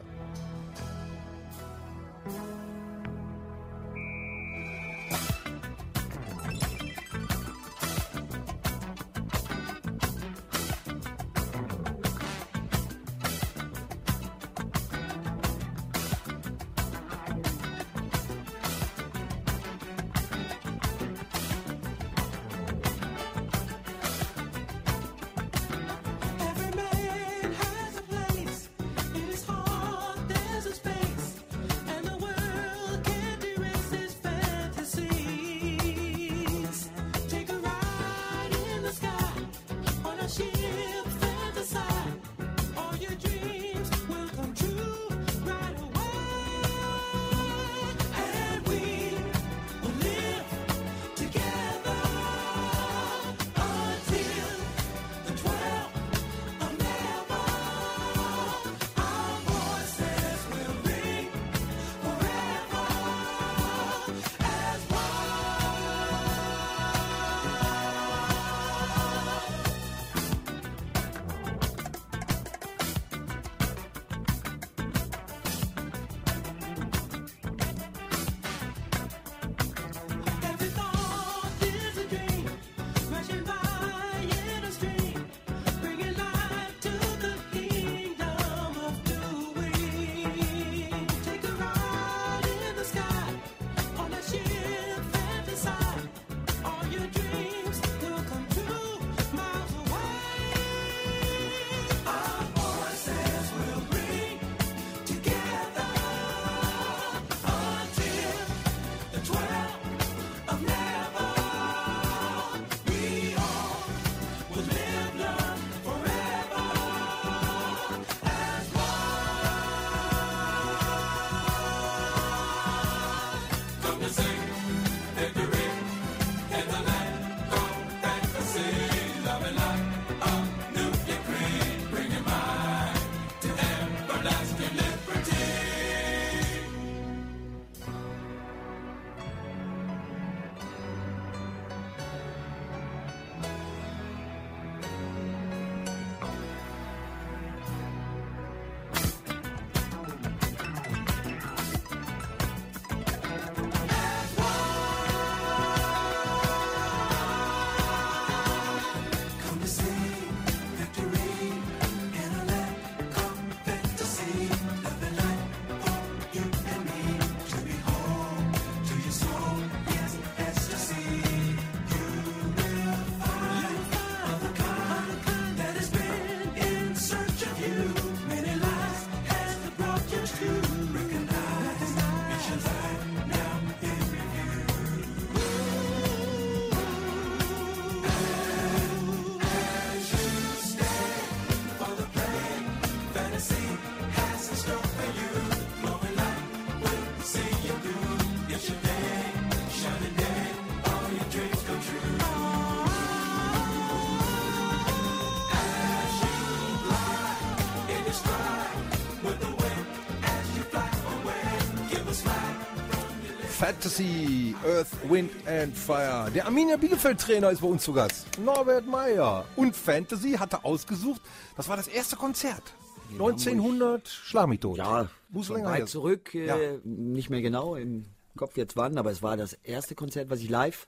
[SPEAKER 3] Fantasy, Earth, Wind and Fire. Der Arminia Bielefeld-Trainer ist bei uns zu Gast. Norbert Meyer. Und Fantasy hatte ausgesucht, das war das erste Konzert. 1900, schlag mich tot.
[SPEAKER 4] Ja,
[SPEAKER 3] Muss länger
[SPEAKER 4] weit zurück, äh,
[SPEAKER 3] Ja.
[SPEAKER 4] nicht mehr genau im Kopf jetzt wann, aber es war das erste Konzert, was ich live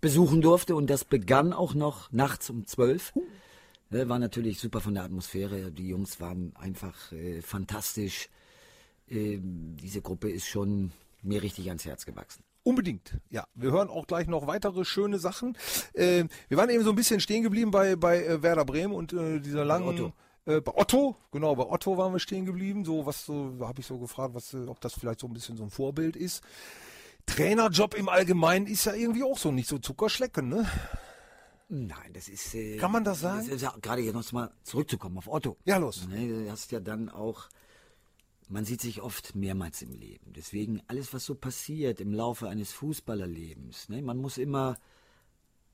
[SPEAKER 4] besuchen durfte und das begann auch noch nachts um zwölf. Äh, War natürlich super von der Atmosphäre. Die Jungs waren einfach äh, fantastisch. Ähm, diese Gruppe ist schon mir richtig ans Herz gewachsen.
[SPEAKER 3] Unbedingt, ja. Wir hören auch gleich noch weitere schöne Sachen. Äh, wir waren eben so ein bisschen stehen geblieben bei, bei äh, Werder Bremen und äh, dieser langen...
[SPEAKER 4] Otto.
[SPEAKER 3] Äh, bei Otto, genau, bei Otto waren wir stehen geblieben. So, was so, da habe ich so gefragt, was, äh, ob das vielleicht so ein bisschen so ein Vorbild ist. Trainerjob im Allgemeinen ist ja irgendwie auch so nicht so Zuckerschlecken, ne?
[SPEAKER 4] Nein, das ist. Äh,
[SPEAKER 3] Kann man das sagen?
[SPEAKER 4] Das ist ja, gerade jetzt noch mal zurückzukommen auf Otto.
[SPEAKER 3] Ja, los.
[SPEAKER 4] Ne, du hast ja dann auch. Man sieht sich oft mehrmals im Leben. Deswegen alles, was so passiert im Laufe eines Fußballerlebens. Ne, man muss immer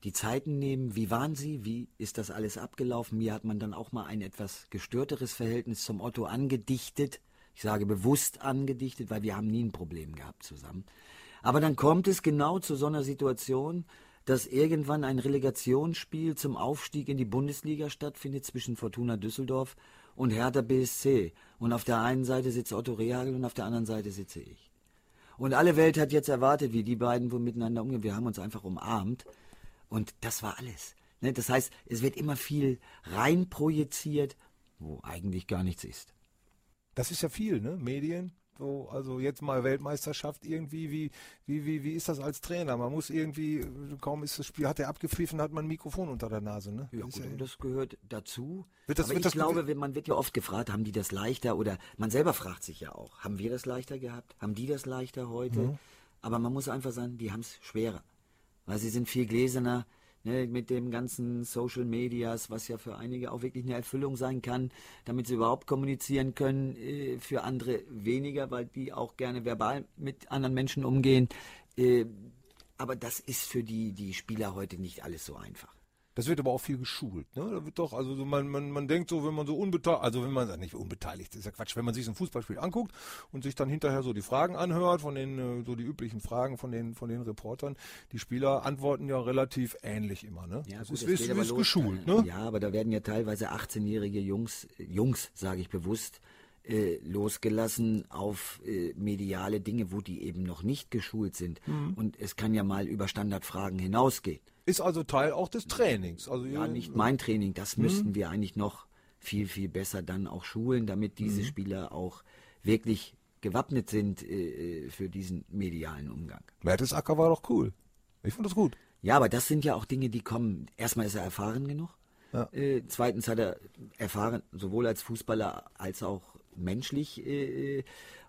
[SPEAKER 4] die Zeiten nehmen. Wie waren sie? Wie ist das alles abgelaufen? Mir hat man dann auch mal ein etwas gestörteres Verhältnis zum Otto angedichtet. Ich sage bewusst angedichtet, weil wir haben nie ein Problem gehabt zusammen. Aber dann kommt es genau zu so einer Situation, dass irgendwann ein Relegationsspiel zum Aufstieg in die Bundesliga stattfindet zwischen Fortuna Düsseldorf und Hertha BSC. Und auf der einen Seite sitzt Otto Rehagel und auf der anderen Seite sitze ich. Und alle Welt hat jetzt erwartet, wie die beiden wohl miteinander umgehen. Wir haben uns einfach umarmt. Und das war alles. Ne, Das heißt, es wird immer viel reinprojiziert, wo eigentlich gar nichts ist.
[SPEAKER 3] Das ist ja viel, ne? Medien. So, also jetzt mal Weltmeisterschaft irgendwie, wie, wie, wie, wie ist das als Trainer? Man muss irgendwie, kaum ist das Spiel, hat er abgepfiffen, hat man ein Mikrofon unter der Nase, ne?
[SPEAKER 4] Ja,
[SPEAKER 3] Ist
[SPEAKER 4] gut,
[SPEAKER 3] ja-
[SPEAKER 4] das gehört dazu.
[SPEAKER 3] Wird das-
[SPEAKER 4] aber
[SPEAKER 3] wird
[SPEAKER 4] ich
[SPEAKER 3] das-
[SPEAKER 4] glaube, man wird ja oft gefragt, haben die das leichter oder man selber fragt sich ja auch, haben wir das leichter gehabt? Haben die das leichter heute?
[SPEAKER 3] Mhm.
[SPEAKER 4] Aber man muss einfach sagen, die haben es schwerer. Weil sie sind viel gläserner ne, mit dem ganzen Social Medias, was ja für einige auch wirklich eine Erfüllung sein kann, damit sie überhaupt kommunizieren können, äh, für andere weniger, weil die auch gerne verbal mit anderen Menschen umgehen. Äh, aber das ist für die, die Spieler heute nicht alles so einfach.
[SPEAKER 3] Das wird aber auch viel geschult, ne? Da wird doch, also so man, man, man denkt so, wenn man so unbeteiligt, also wenn man nicht unbeteiligt, ist ja Quatsch, wenn man sich so ein Fußballspiel anguckt und sich dann hinterher so die Fragen anhört, von den, äh, so die üblichen Fragen von den, von den Reportern, die Spieler antworten ja relativ ähnlich immer, ne?
[SPEAKER 4] Ja,
[SPEAKER 3] das
[SPEAKER 4] gut,
[SPEAKER 3] ist,
[SPEAKER 4] das
[SPEAKER 3] ist, ist
[SPEAKER 4] los.
[SPEAKER 3] geschult, ne?
[SPEAKER 4] Ja, aber da werden ja teilweise 18-jährige Jungs, Jungs, sage ich bewusst, äh, losgelassen auf äh, mediale Dinge, wo die eben noch nicht geschult sind.
[SPEAKER 3] Mhm.
[SPEAKER 4] Und es kann ja mal über Standardfragen hinausgehen.
[SPEAKER 3] Ist also Teil auch des Trainings. Also
[SPEAKER 4] Ja, nicht mein Training, das
[SPEAKER 3] Mhm.
[SPEAKER 4] müssten wir eigentlich noch viel, viel besser dann auch schulen, damit
[SPEAKER 3] Mhm.
[SPEAKER 4] diese Spieler auch wirklich gewappnet sind äh, äh, für diesen medialen Umgang.
[SPEAKER 3] Mertesacker war doch cool. Ich fand das gut.
[SPEAKER 4] Ja, aber das sind ja auch Dinge, die kommen. Erstmal ist er erfahren genug.
[SPEAKER 3] Ja.
[SPEAKER 4] Äh, zweitens hat er erfahren, sowohl als Fußballer als auch menschlich. Äh, äh,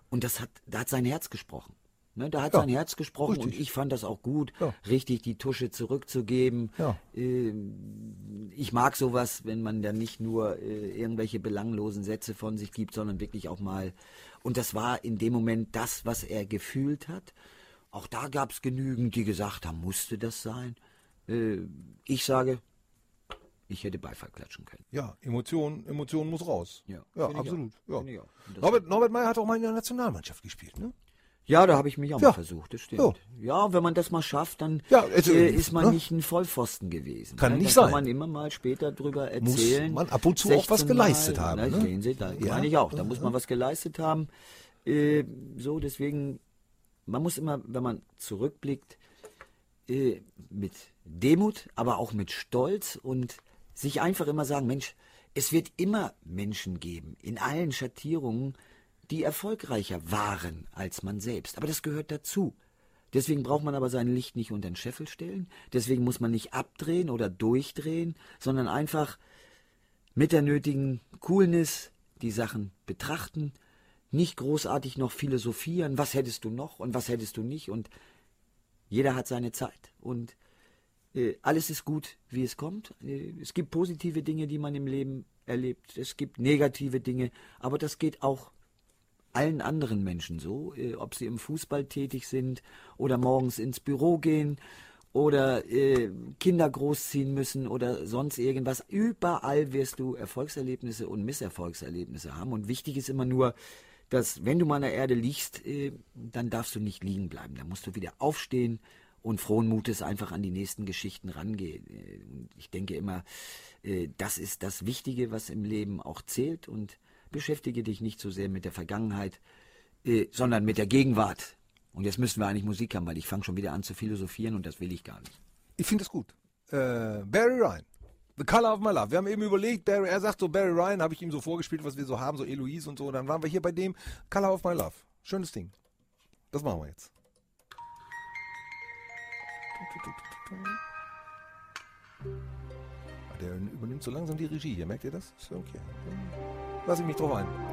[SPEAKER 4] und das hat, da hat sein Herz gesprochen. Ne, da hat
[SPEAKER 3] Ja,
[SPEAKER 4] sein Herz gesprochen und
[SPEAKER 3] richtig.
[SPEAKER 4] ich fand das auch gut,
[SPEAKER 3] Ja.
[SPEAKER 4] richtig die Tusche zurückzugeben.
[SPEAKER 3] Ja.
[SPEAKER 4] Ähm, ich mag sowas, wenn man da nicht nur äh, irgendwelche belanglosen Sätze von sich gibt, sondern wirklich auch mal. Und das war in dem Moment das, was er gefühlt hat. Auch da gab es genügend, die gesagt haben, musste das sein. Äh, ich sage, ich hätte Beifall klatschen können.
[SPEAKER 3] Ja, Emotion, Emotion muss raus.
[SPEAKER 4] Ja,
[SPEAKER 3] ja absolut. Ja.
[SPEAKER 4] Und
[SPEAKER 3] Norbert, Norbert Meyer hat auch mal in der Nationalmannschaft gespielt, ne?
[SPEAKER 4] Ja, da habe ich mich auch
[SPEAKER 3] Ja.
[SPEAKER 4] mal versucht, das stimmt. Ja. wenn man das mal schafft, dann
[SPEAKER 3] Ja, also,
[SPEAKER 4] äh, ist man
[SPEAKER 3] ne?
[SPEAKER 4] nicht ein Vollpfosten gewesen.
[SPEAKER 3] Kann
[SPEAKER 4] ne?
[SPEAKER 3] nicht sein.
[SPEAKER 4] kann man immer mal später drüber erzählen.
[SPEAKER 3] man ab und zu auch was
[SPEAKER 4] 16
[SPEAKER 3] geleistet
[SPEAKER 4] Mal,
[SPEAKER 3] haben,
[SPEAKER 4] Ne?
[SPEAKER 3] ne?
[SPEAKER 4] Sehen Sie, da
[SPEAKER 3] Ja.
[SPEAKER 4] meine ich auch. Da muss man was geleistet haben. Äh, so, deswegen, man muss immer, wenn man zurückblickt, äh, mit Demut, aber auch mit Stolz und sich einfach immer sagen, Mensch, es wird immer Menschen geben, in allen Schattierungen, die erfolgreicher waren als man selbst. Aber das gehört dazu. Deswegen braucht man aber sein Licht nicht unter den Scheffel stellen. Deswegen muss man nicht abdrehen oder durchdrehen, sondern einfach mit der nötigen Coolness die Sachen betrachten, nicht großartig noch philosophieren, was hättest du noch und was hättest du nicht und jeder hat seine Zeit und äh, alles ist gut, wie es kommt. Äh, es gibt positive Dinge, die man im Leben erlebt, es gibt negative Dinge, aber das geht auch allen anderen Menschen so, äh, ob sie im Fußball tätig sind oder morgens ins Büro gehen oder äh, Kinder großziehen müssen oder sonst irgendwas. Überall wirst du Erfolgserlebnisse und Misserfolgserlebnisse haben. Und wichtig ist immer nur, dass wenn du mal an der Erde liegst, äh, dann darfst du nicht liegen bleiben. Da musst du wieder aufstehen und frohen Mutes einfach an die nächsten Geschichten rangehen. Äh, ich denke immer, äh, das ist das Wichtige, was im Leben auch zählt. Und beschäftige dich nicht so sehr mit der Vergangenheit, äh, sondern mit der Gegenwart. Und jetzt müssen wir eigentlich Musik haben, weil ich fange schon wieder an zu philosophieren und das will ich gar nicht.
[SPEAKER 3] Ich finde es gut. Äh, Barry Ryan. The Color of My Love. Wir haben eben überlegt, Barry, er sagt so, Barry Ryan habe ich ihm so vorgespielt, was wir so haben, so Eloise und so. Und dann waren wir hier bei dem Color of My Love. Schönes Ding. Das machen wir jetzt. Ah, der übernimmt so langsam die Regie hier, merkt ihr das? Ist okay.
[SPEAKER 7] 那是 m i
[SPEAKER 6] t r o f o n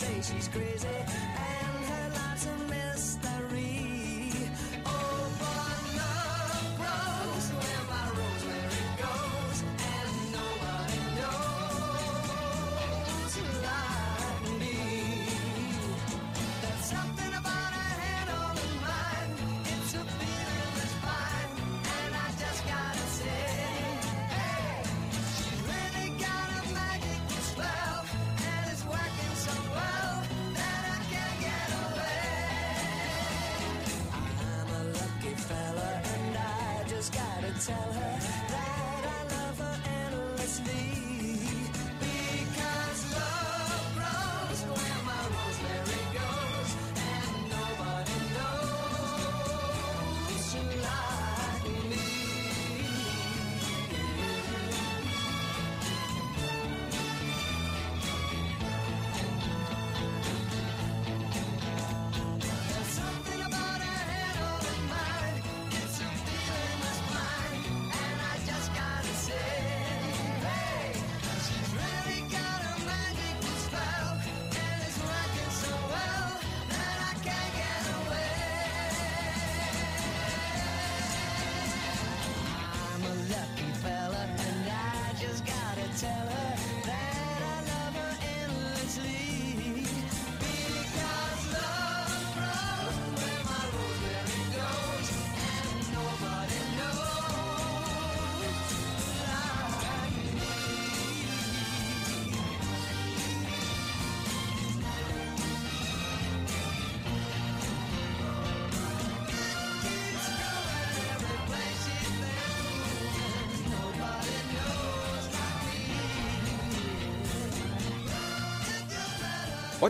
[SPEAKER 6] say she's crazy. tell her.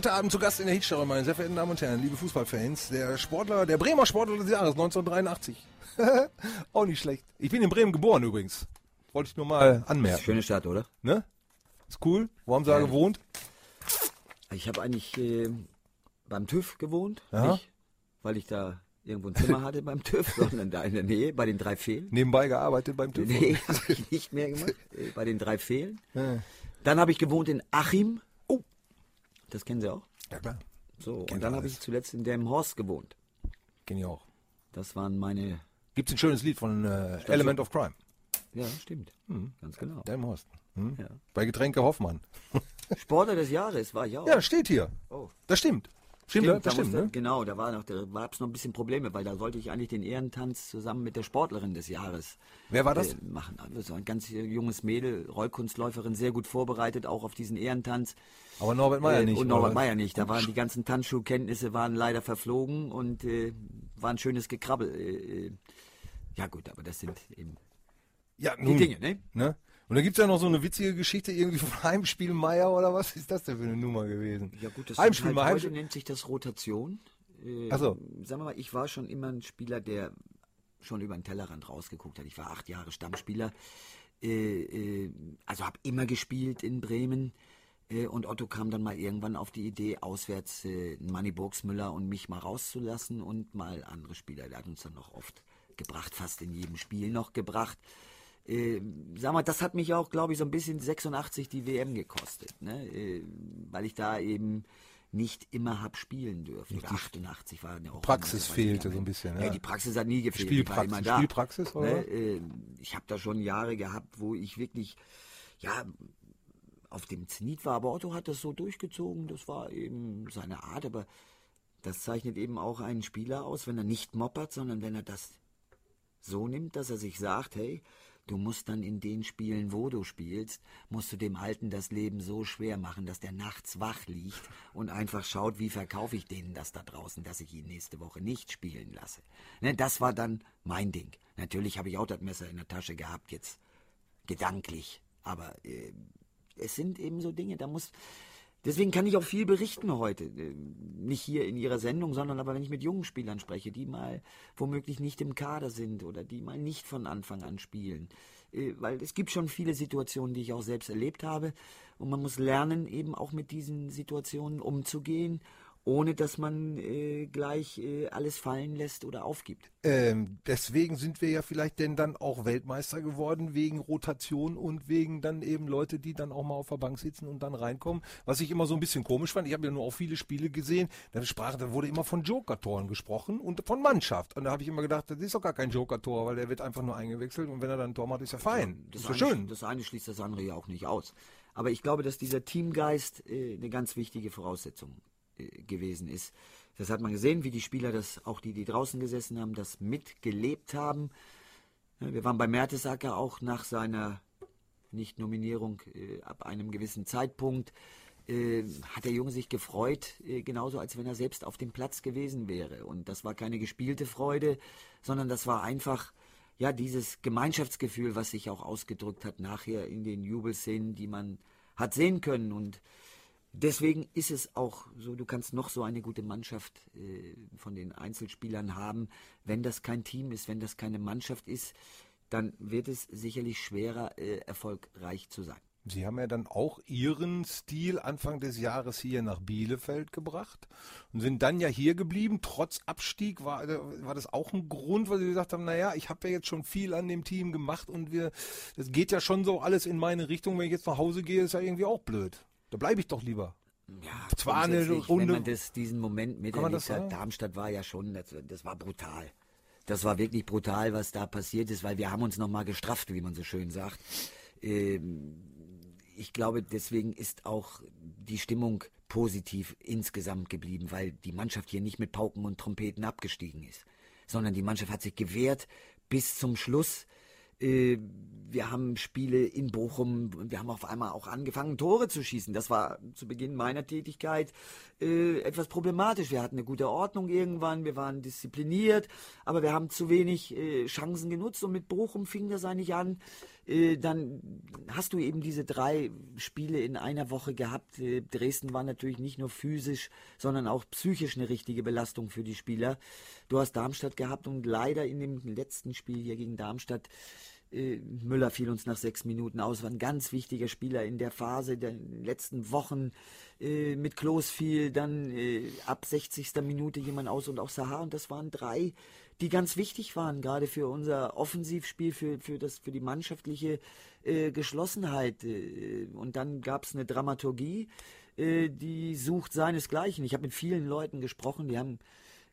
[SPEAKER 3] Heute Abend zu Gast in der Hitstelle, meine sehr verehrten Damen und Herren, liebe Fußballfans, der Sportler, der Bremer Sportler des Jahres 1983. Auch nicht schlecht. Ich bin in Bremen geboren übrigens. Wollte ich nur mal anmerken.
[SPEAKER 4] Schöne Stadt, oder?
[SPEAKER 3] Ne? Ist cool. Wo haben Sie da
[SPEAKER 4] Ja.
[SPEAKER 3] gewohnt?
[SPEAKER 4] Ich habe eigentlich äh, beim TÜV gewohnt.
[SPEAKER 3] Ja.
[SPEAKER 4] Nicht, weil ich da irgendwo ein Zimmer hatte beim TÜV, sondern da in der Nähe, bei den drei Fehlen.
[SPEAKER 3] Nebenbei gearbeitet beim TÜV.
[SPEAKER 4] Nee, habe ich nicht mehr gemacht. äh, Bei den drei Fehlen.
[SPEAKER 3] Ja.
[SPEAKER 4] Dann habe ich gewohnt in Achim. Das kennen Sie auch.
[SPEAKER 3] Ja klar.
[SPEAKER 4] So,
[SPEAKER 3] Kennt
[SPEAKER 4] und dann habe ich zuletzt in Delmenhorst gewohnt.
[SPEAKER 3] Kenn ich auch.
[SPEAKER 4] Das waren meine.
[SPEAKER 3] Gibt's ein schönes Lied von äh, Element of Crime.
[SPEAKER 4] Ja, stimmt. Ganz genau.
[SPEAKER 3] Delmenhorst. Hm?
[SPEAKER 4] Ja.
[SPEAKER 3] Bei Getränke Hoffmann.
[SPEAKER 4] Sportler des Jahres war ich auch.
[SPEAKER 3] Ja, steht hier.
[SPEAKER 4] Oh.
[SPEAKER 3] Das stimmt. Stimmt,
[SPEAKER 4] Stimmt, da
[SPEAKER 3] stimmt,
[SPEAKER 4] musste,
[SPEAKER 3] ne?
[SPEAKER 4] Genau, da war noch, da gab es noch ein bisschen Probleme, weil da sollte ich eigentlich den Ehrentanz zusammen mit der Sportlerin des Jahres
[SPEAKER 3] Wer war das?
[SPEAKER 4] äh, machen. War ein ganz junges Mädel, Rollkunstläuferin, sehr gut vorbereitet, auch auf diesen Ehrentanz.
[SPEAKER 3] Aber Norbert Meyer
[SPEAKER 4] Äh,
[SPEAKER 3] nicht.
[SPEAKER 4] Und Norbert? Meyer nicht. Da waren die ganzen Tanzschuhkenntnisse waren leider verflogen und äh, war ein schönes Gekrabbel. Äh, äh, ja gut, aber das sind eben
[SPEAKER 3] Ja,
[SPEAKER 4] die
[SPEAKER 3] nun,
[SPEAKER 4] Dinge, ne?
[SPEAKER 3] ne? Und da gibt's ja noch so eine witzige Geschichte irgendwie von Heimspiel Meier oder was ist das denn für eine Nummer gewesen?
[SPEAKER 4] Ja gut, das
[SPEAKER 3] Heimspiel
[SPEAKER 4] halt, heute nennt sich das Rotation. Äh,
[SPEAKER 3] so.
[SPEAKER 4] Sagen wir mal, ich war schon immer ein Spieler, der schon über den Tellerrand rausgeguckt hat. Ich war acht Jahre Stammspieler. Äh, äh, also habe immer gespielt in Bremen. Äh, und Otto kam dann mal irgendwann auf die Idee, auswärts äh, Manny Burgsmüller und mich mal rauszulassen und mal andere Spieler. Der hat uns dann noch oft gebracht, fast in jedem Spiel noch gebracht. Äh, sag mal, das hat mich auch, glaube ich, so ein bisschen 86 die WM gekostet, ne? äh, weil ich da eben nicht immer hab spielen dürfen. Oder 88 war ja auch
[SPEAKER 3] Praxis
[SPEAKER 4] immer,
[SPEAKER 3] fehlte
[SPEAKER 4] ich
[SPEAKER 3] so ein bisschen,
[SPEAKER 4] Ja,
[SPEAKER 3] ja.
[SPEAKER 4] die Praxis hat nie gefehlt.
[SPEAKER 3] Spielpraxis-
[SPEAKER 4] da.
[SPEAKER 3] Spielpraxis, oder?
[SPEAKER 4] Ne? äh, Ich habe da schon Jahre gehabt, wo ich wirklich, ja, auf dem Zenit war, aber Otto hat das so durchgezogen, das war eben seine Art, aber das zeichnet eben auch einen Spieler aus, wenn er nicht moppert, sondern wenn er das so nimmt, dass er sich sagt, hey, du musst dann in den Spielen, wo du spielst, musst du dem Alten das Leben so schwer machen, dass der nachts wach liegt und einfach schaut, wie verkaufe ich denen das da draußen, dass ich ihn nächste Woche nicht spielen lasse. Ne, das war dann mein Ding. Natürlich habe ich auch das Messer in der Tasche gehabt, jetzt gedanklich, aber äh, es sind eben so Dinge, da muss. Deswegen kann ich auch viel berichten heute. Äh, Nicht hier in Ihrer Sendung, sondern aber wenn ich mit jungen Spielern spreche, die mal womöglich nicht im Kader sind oder die mal nicht von Anfang an spielen. Äh, Weil es gibt schon viele Situationen, die ich auch selbst erlebt habe. Und man muss lernen, eben auch mit diesen Situationen umzugehen, ohne dass man äh, gleich äh, alles fallen lässt oder aufgibt.
[SPEAKER 3] Ähm, deswegen sind wir ja vielleicht denn dann auch Weltmeister geworden, wegen Rotation und wegen dann eben Leute, die dann auch mal auf der Bank sitzen und dann reinkommen. Was ich immer so ein bisschen komisch fand, ich habe ja nur auch viele Spiele gesehen, da, sprach, da wurde immer von Joker-Toren gesprochen und von Mannschaft. Und da habe ich immer gedacht, das ist doch gar kein Joker-Tor, weil der wird einfach nur eingewechselt und wenn er dann ein Tor macht, ist er fein.
[SPEAKER 4] Das,
[SPEAKER 3] ist
[SPEAKER 4] eine,
[SPEAKER 3] schön.
[SPEAKER 4] das eine schließt das andere ja auch nicht aus. Aber ich glaube, dass dieser Teamgeist äh, eine ganz wichtige Voraussetzung gewesen ist. Das hat man gesehen, wie die Spieler das, auch die, die draußen gesessen haben, das mitgelebt haben. Wir waren bei Mertesacker auch nach seiner Nicht-Nominierung äh, ab einem gewissen Zeitpunkt. Äh, hat der Junge sich gefreut, äh, genauso als wenn er selbst auf dem Platz gewesen wäre. Und das war keine gespielte Freude, sondern das war einfach ja dieses Gemeinschaftsgefühl, was sich auch ausgedrückt hat nachher in den Jubelszenen, die man hat sehen können. Und deswegen ist es auch so, du kannst noch so eine gute Mannschaft äh, von den Einzelspielern haben, wenn das kein Team ist, wenn das keine Mannschaft ist, dann wird es sicherlich schwerer, äh, erfolgreich zu sein.
[SPEAKER 3] Sie haben ja dann auch Ihren Stil Anfang des Jahres hier nach Bielefeld gebracht und sind dann ja hier geblieben. Trotz Abstieg war, äh, war das auch ein Grund, weil Sie gesagt haben, naja, ich habe ja jetzt schon viel an dem Team gemacht und wir, das geht ja schon so alles in meine Richtung. Wenn ich jetzt nach Hause gehe, ist ja irgendwie auch blöd. Da bleibe ich doch lieber.
[SPEAKER 4] Ja,
[SPEAKER 3] Zwar eine Runde-
[SPEAKER 4] Wenn man das, diesen Moment
[SPEAKER 3] man
[SPEAKER 4] miterlebt hat, Darmstadt war ja schon, das, das war brutal. Das war wirklich brutal, was da passiert ist, weil wir haben uns nochmal gestrafft, wie man so schön sagt. Ähm, ich glaube, deswegen ist auch die Stimmung positiv insgesamt geblieben, weil die Mannschaft hier nicht mit Pauken und Trompeten abgestiegen ist, sondern die Mannschaft hat sich gewehrt bis zum Schluss. Äh, Wir haben Spiele in Bochum, wir haben auf einmal auch angefangen, Tore zu schießen. Das war zu Beginn meiner Tätigkeit äh, etwas problematisch. Wir hatten eine gute Ordnung irgendwann, wir waren diszipliniert, aber wir haben zu wenig äh, Chancen genutzt und mit Bochum fing das eigentlich an. Äh, dann hast du eben diese drei Spiele in einer Woche gehabt. Äh, Dresden war natürlich nicht nur physisch, sondern auch psychisch eine richtige Belastung für die Spieler. Du hast Darmstadt gehabt und leider in dem letzten Spiel hier gegen Darmstadt Müller fiel uns nach sechs Minuten aus, war ein ganz wichtiger Spieler in der Phase der letzten Wochen. Äh, mit Klos fiel dann äh, ab 60. Minute jemand aus und auch Sahar. Und das waren drei, die ganz wichtig waren, gerade für unser Offensivspiel, für, für, das, für die mannschaftliche äh, Geschlossenheit. Äh, und dann gab es eine Dramaturgie, äh, die sucht seinesgleichen. Ich habe mit vielen Leuten gesprochen, die haben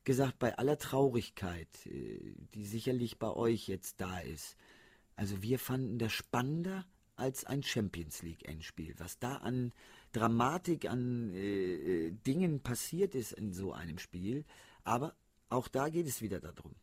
[SPEAKER 4] gesagt, bei aller Traurigkeit, äh, die sicherlich bei euch jetzt da ist, also wir fanden das spannender als ein Champions League Endspiel. Was da an Dramatik, an äh, äh, Dingen passiert ist in so einem Spiel. Aber auch da geht es wieder darum.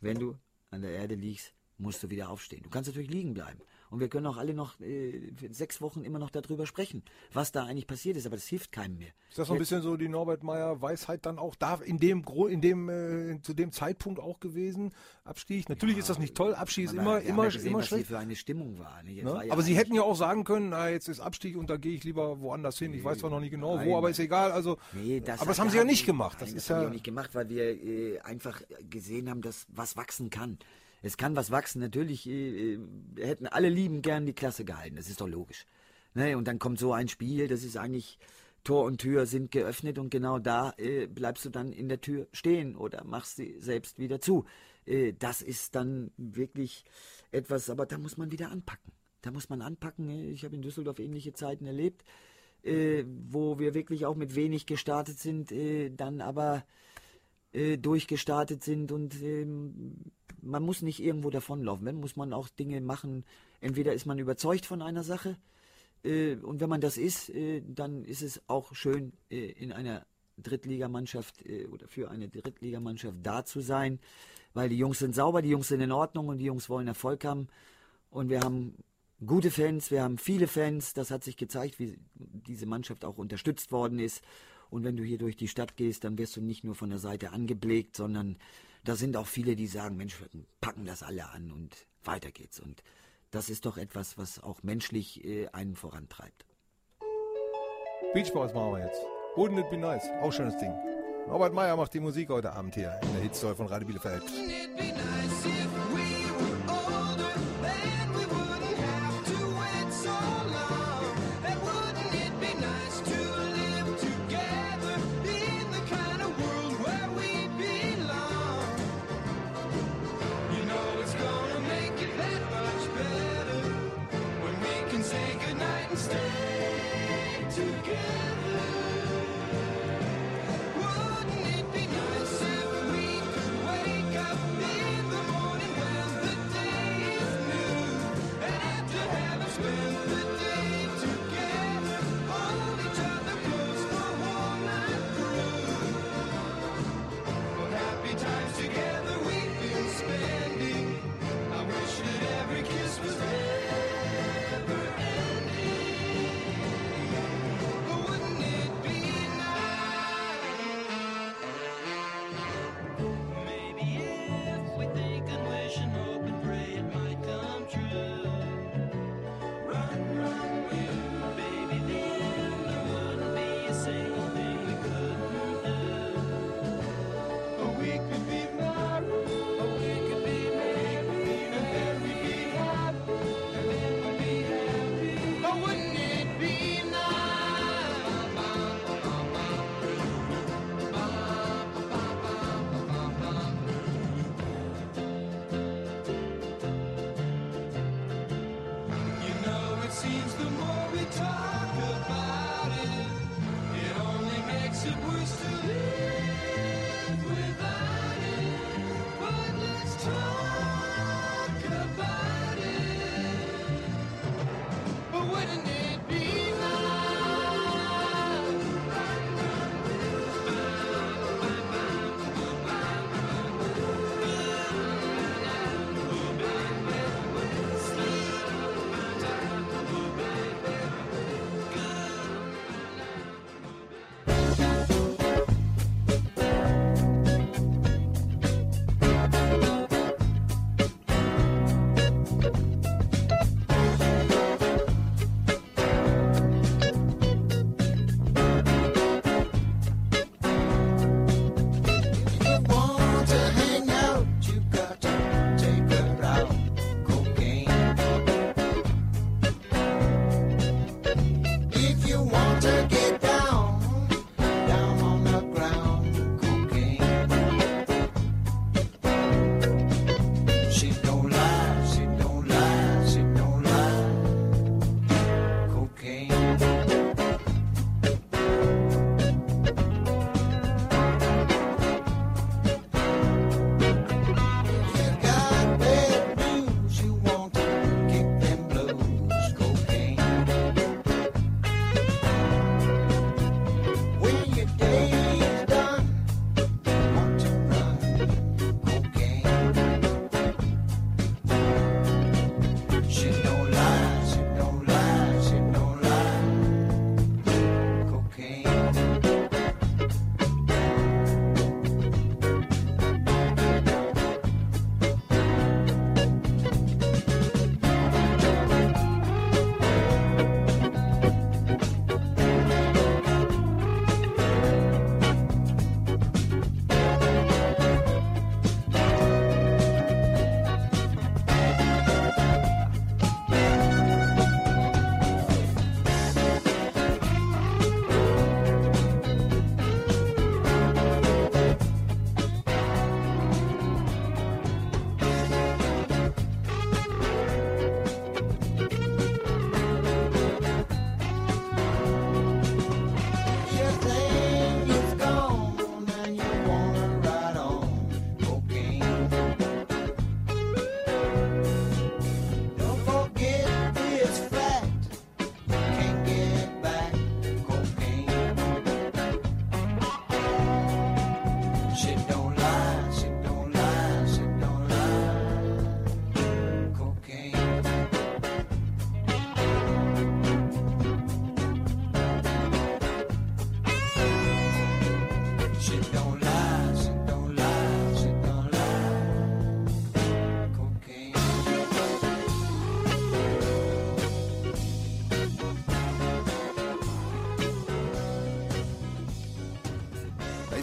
[SPEAKER 4] Wenn du an der Erde liegst, musst du wieder aufstehen. Du kannst natürlich liegen bleiben. Und wir können auch alle noch äh, sechs Wochen immer noch darüber sprechen, was da eigentlich passiert ist. Aber das hilft keinem mehr.
[SPEAKER 3] Ist das so ein bisschen so die Norbert Meyer Weisheit dann auch da in dem in dem äh, zu dem Zeitpunkt auch gewesen? Abstieg. Natürlich ist das nicht toll. Abstieg ist immer
[SPEAKER 4] wir haben
[SPEAKER 3] immer
[SPEAKER 4] ja gesehen,
[SPEAKER 3] immer
[SPEAKER 4] was
[SPEAKER 3] schlecht.
[SPEAKER 4] für eine Stimmung war. Ne?
[SPEAKER 3] Ne?
[SPEAKER 4] war ja
[SPEAKER 3] aber sie hätten ja auch sagen können, na, jetzt ist Abstieg und da gehe ich lieber woanders hin. Ich weiß zwar noch nicht genau
[SPEAKER 4] Nein.
[SPEAKER 3] wo, aber ist egal. Also,
[SPEAKER 4] Nee, das
[SPEAKER 3] aber das haben sie ja
[SPEAKER 4] haben
[SPEAKER 3] nicht gemacht. Das
[SPEAKER 4] Nein,
[SPEAKER 3] ist
[SPEAKER 4] haben die
[SPEAKER 3] ja
[SPEAKER 4] auch nicht gemacht, weil wir äh, einfach gesehen haben, dass was wachsen kann. Es kann was wachsen. Natürlich äh, äh, hätten alle lieben gern die Klasse gehalten. Das ist doch logisch. Ne? Und dann kommt so ein Spiel, das ist eigentlich Tor und Tür sind geöffnet und genau da äh, bleibst du dann in der Tür stehen oder machst sie selbst wieder zu. Äh, das ist dann wirklich etwas, aber da muss man wieder anpacken. Da muss man anpacken. Ich habe in Düsseldorf ähnliche Zeiten erlebt, äh, wo wir wirklich auch mit wenig gestartet sind, äh, dann aber äh, durchgestartet sind und ähm, man muss nicht irgendwo davonlaufen. Wenn muss man auch Dinge machen. Entweder ist man überzeugt von einer Sache äh, und wenn man das ist, äh, dann ist es auch schön äh, in einer Drittligamannschaft äh, oder für eine Drittligamannschaft da zu sein, weil die Jungs sind sauber, die Jungs sind in Ordnung und die Jungs wollen Erfolg haben und wir haben gute Fans, wir haben viele Fans. Das hat sich gezeigt, wie diese Mannschaft auch unterstützt worden ist. Und wenn du hier durch die Stadt gehst, dann wirst du nicht nur von der Seite angeblickt, sondern da sind auch viele, die sagen, Mensch, wir packen das alle an und weiter geht's. Und das ist doch etwas, was auch menschlich äh, einen vorantreibt.
[SPEAKER 3] Beach Boys machen wir jetzt. Wouldn't it be nice? Auch schönes Ding. Norbert Meyer macht die Musik heute Abend hier in der Hitstory von Radio Bielefeld.
[SPEAKER 6] Wouldn't it be nice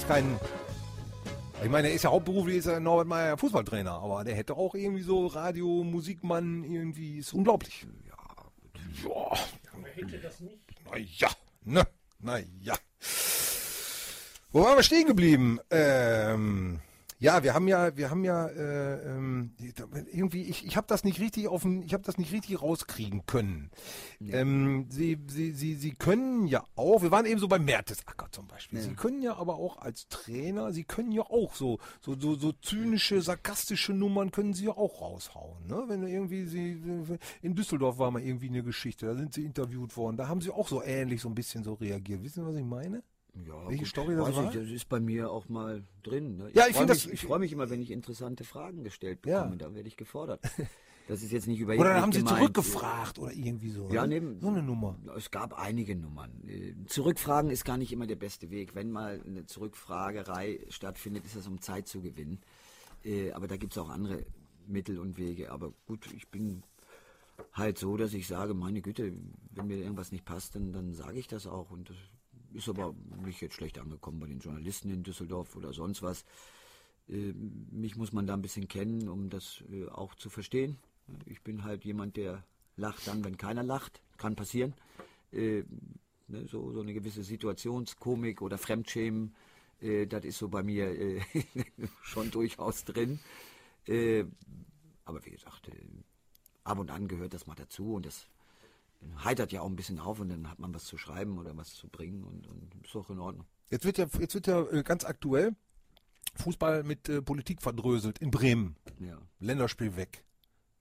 [SPEAKER 3] kein. Ich meine, er ist ja hauptberuflich ist er Norbert Meyer Fußballtrainer, aber der hätte auch irgendwie so Radio, Musikmann, irgendwie ist unglaublich. Ja, ja.
[SPEAKER 8] Wer hätte das nicht?
[SPEAKER 3] Na ja, ne, na ja. Wo waren wir stehen geblieben? Ähm, ja, wir haben ja, wir haben ja äh, ähm, irgendwie, ich, ich habe das nicht richtig auf, ich habe das nicht richtig rauskriegen können. Ähm, sie, sie, sie, sie können ja auch, wir waren eben so bei Mertesacker zum Beispiel. Sie können ja aber auch als Trainer, sie können ja auch so, so, so, so zynische, sarkastische Nummern können sie ja auch raushauen. Ne? Wenn irgendwie sie in Düsseldorf war mal irgendwie eine Geschichte, da sind sie interviewt worden, da haben sie auch so ähnlich so ein bisschen so reagiert. Wissen Sie, was ich meine?
[SPEAKER 4] Ja,
[SPEAKER 3] Welche
[SPEAKER 4] gut,
[SPEAKER 3] Story das war?
[SPEAKER 4] Ich, das ist bei mir auch mal drin. Ne? Ich
[SPEAKER 3] Ja, ich
[SPEAKER 4] freu
[SPEAKER 3] das-
[SPEAKER 4] mich- Ich freue mich immer, wenn ich interessante Fragen gestellt
[SPEAKER 3] Ja.
[SPEAKER 4] bekomme. Da werde ich gefordert. Das ist jetzt nicht über
[SPEAKER 3] Oder
[SPEAKER 4] nicht
[SPEAKER 3] haben sie
[SPEAKER 4] gemeint.
[SPEAKER 3] zurückgefragt oder irgendwie so.
[SPEAKER 4] Ja,
[SPEAKER 3] ne?
[SPEAKER 4] nee,
[SPEAKER 3] so eine Nummer.
[SPEAKER 4] Es gab einige Nummern. Äh, Zurückfragen ist gar nicht immer der beste Weg. Wenn mal eine Zurückfragerei stattfindet, ist das um Zeit zu gewinnen. Äh, Aber da gibt es auch andere Mittel und Wege. Aber gut, ich bin halt so, dass ich sage, meine Güte, wenn mir irgendwas nicht passt, dann, dann sage ich das auch. Und das ist aber nicht jetzt schlecht angekommen bei den Journalisten in Düsseldorf oder sonst was. Äh, mich muss man da ein bisschen kennen, um das äh, auch zu verstehen. Ich bin halt jemand, der lacht dann, wenn keiner lacht. Kann passieren. Äh, ne, so, so eine gewisse Situationskomik oder Fremdschämen, das ist so bei mir schon durchaus drin. Aber wie gesagt, ab und an gehört das mal dazu und das heitert ja auch ein bisschen auf und dann hat man was zu schreiben oder was zu bringen und, und ist auch in Ordnung.
[SPEAKER 3] Jetzt wird ja, jetzt wird ja äh, ganz aktuell Fußball mit äh, Politik verdröselt in Bremen.
[SPEAKER 4] Ja.
[SPEAKER 3] Länderspiel weg.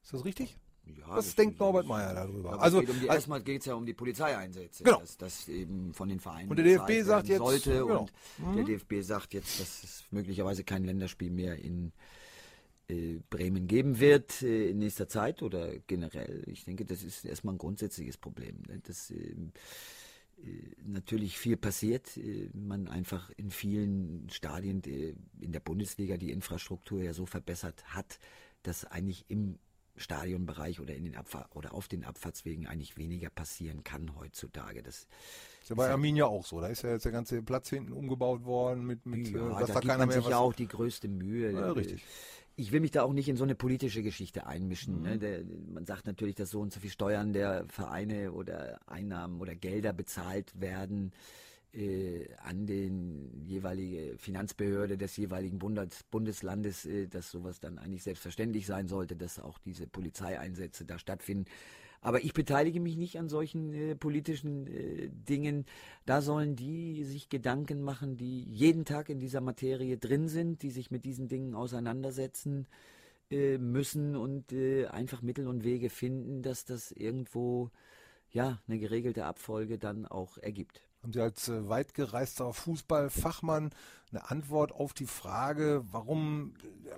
[SPEAKER 3] Ist das richtig?
[SPEAKER 4] Ja,
[SPEAKER 3] Was
[SPEAKER 4] das-
[SPEAKER 3] denkt Norbert Meyer darüber? Also,
[SPEAKER 4] geht um die,
[SPEAKER 3] also
[SPEAKER 4] erstmal geht es ja um die Polizeieinsätze,
[SPEAKER 3] Genau.
[SPEAKER 4] dass das eben von den Vereinen
[SPEAKER 3] Und der DFB sagt jetzt-
[SPEAKER 4] sollte
[SPEAKER 3] genau.
[SPEAKER 4] und der DFB sagt jetzt, dass es möglicherweise kein Länderspiel mehr in Bremen geben wird äh, in nächster Zeit oder generell. Ich denke, das ist erstmal ein grundsätzliches Problem. Ne? Dass ähm, äh, natürlich viel passiert, äh, man einfach in vielen Stadien äh, in der Bundesliga die Infrastruktur ja so verbessert hat, dass eigentlich im Stadionbereich oder in den Abfahr oder auf den Abfahrtswegen eigentlich weniger passieren kann heutzutage. Das
[SPEAKER 3] ist ja bei Arminia auch so. Da ist ja jetzt der ganze Platz hinten umgebaut worden mit, mit
[SPEAKER 4] ja,
[SPEAKER 3] äh, dass
[SPEAKER 4] da
[SPEAKER 3] da,
[SPEAKER 4] gibt
[SPEAKER 3] keiner
[SPEAKER 4] man
[SPEAKER 3] mehr
[SPEAKER 4] sich ja auch die größte Mühe.
[SPEAKER 3] Ja, richtig.
[SPEAKER 4] Ich will mich da auch nicht in so eine politische Geschichte einmischen.
[SPEAKER 3] Mhm.
[SPEAKER 4] Ne? Der, man sagt natürlich, dass so und so viel Steuern der Vereine oder Einnahmen oder Gelder bezahlt werden äh, an den jeweilige Finanzbehörde des jeweiligen Bundes, Bundeslandes, äh, dass sowas dann eigentlich selbstverständlich sein sollte, dass auch diese Polizeieinsätze da stattfinden. Aber ich beteilige mich nicht an solchen äh, politischen äh, Dingen. Da sollen die sich Gedanken machen, die jeden Tag in dieser Materie drin sind, die sich mit diesen Dingen auseinandersetzen äh, müssen und äh, einfach Mittel und Wege finden, dass das irgendwo ja eine geregelte Abfolge dann auch ergibt.
[SPEAKER 3] Haben Sie als äh, weitgereister Fußballfachmann eine Antwort auf die Frage, warum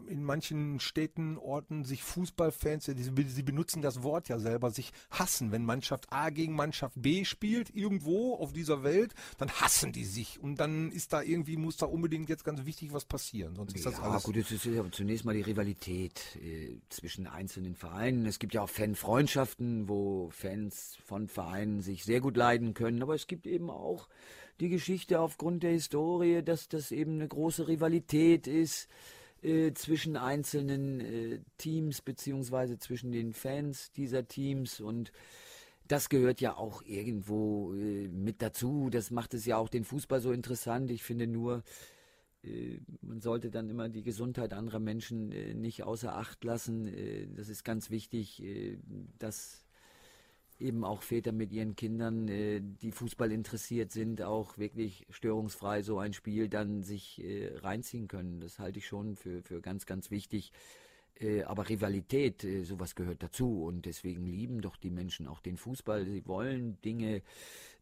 [SPEAKER 3] äh, in manchen Städten, Orten sich Fußballfans, sie benutzen das Wort ja selber, sich hassen. Wenn Mannschaft A gegen Mannschaft B spielt, irgendwo auf dieser Welt, dann hassen die sich. Und dann ist da irgendwie, muss da unbedingt jetzt ganz wichtig was passieren. Sonst ist das
[SPEAKER 4] ja,
[SPEAKER 3] alles.
[SPEAKER 4] gut, es ist ja zunächst mal die Rivalität äh, zwischen einzelnen Vereinen. Es gibt ja auch Fanfreundschaften, wo Fans von Vereinen sich sehr gut leiden können. Aber es gibt eben auch die Geschichte aufgrund der Historie, dass das eben eine große Rivalität ist äh, zwischen einzelnen äh, Teams beziehungsweise zwischen den Fans dieser Teams und das gehört ja auch irgendwo äh, mit dazu. Das macht es ja auch den Fußball so interessant. Ich finde nur, äh, man sollte dann immer die Gesundheit anderer Menschen äh, nicht außer Acht lassen. Das ist ganz wichtig, dass eben auch Väter mit ihren Kindern, äh, die Fußball interessiert sind, auch wirklich störungsfrei so ein Spiel dann sich äh, reinziehen können. Das halte ich schon für, für ganz, ganz wichtig. Äh, aber Rivalität, äh, sowas gehört dazu und deswegen lieben doch die Menschen auch den Fußball. Sie wollen Dinge,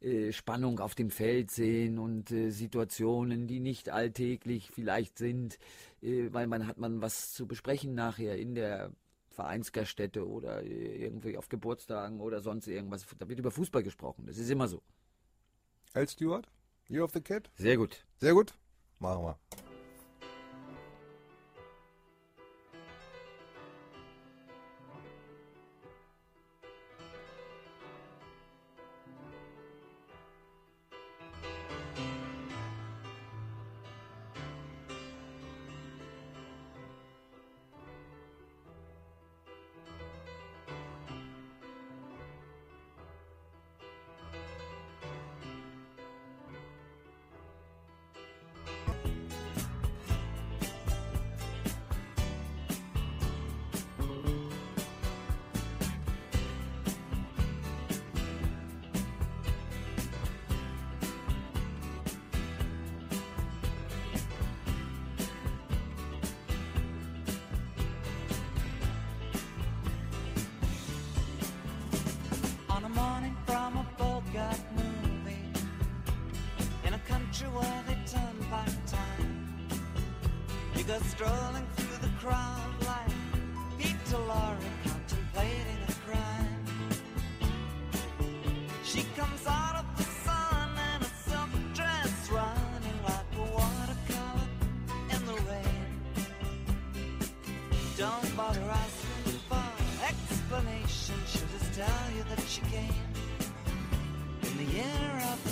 [SPEAKER 4] äh, Spannung auf dem Feld sehen und äh, Situationen, die nicht alltäglich vielleicht sind, äh, weil man hat man was zu besprechen nachher in der Vereinsgaststätte oder irgendwie auf Geburtstagen oder sonst irgendwas. Da wird über Fußball gesprochen. Das ist immer so.
[SPEAKER 3] L. Stewart? Year of the Cat?
[SPEAKER 4] Sehr gut.
[SPEAKER 3] Sehr gut. Machen wir.
[SPEAKER 8] She came in the year of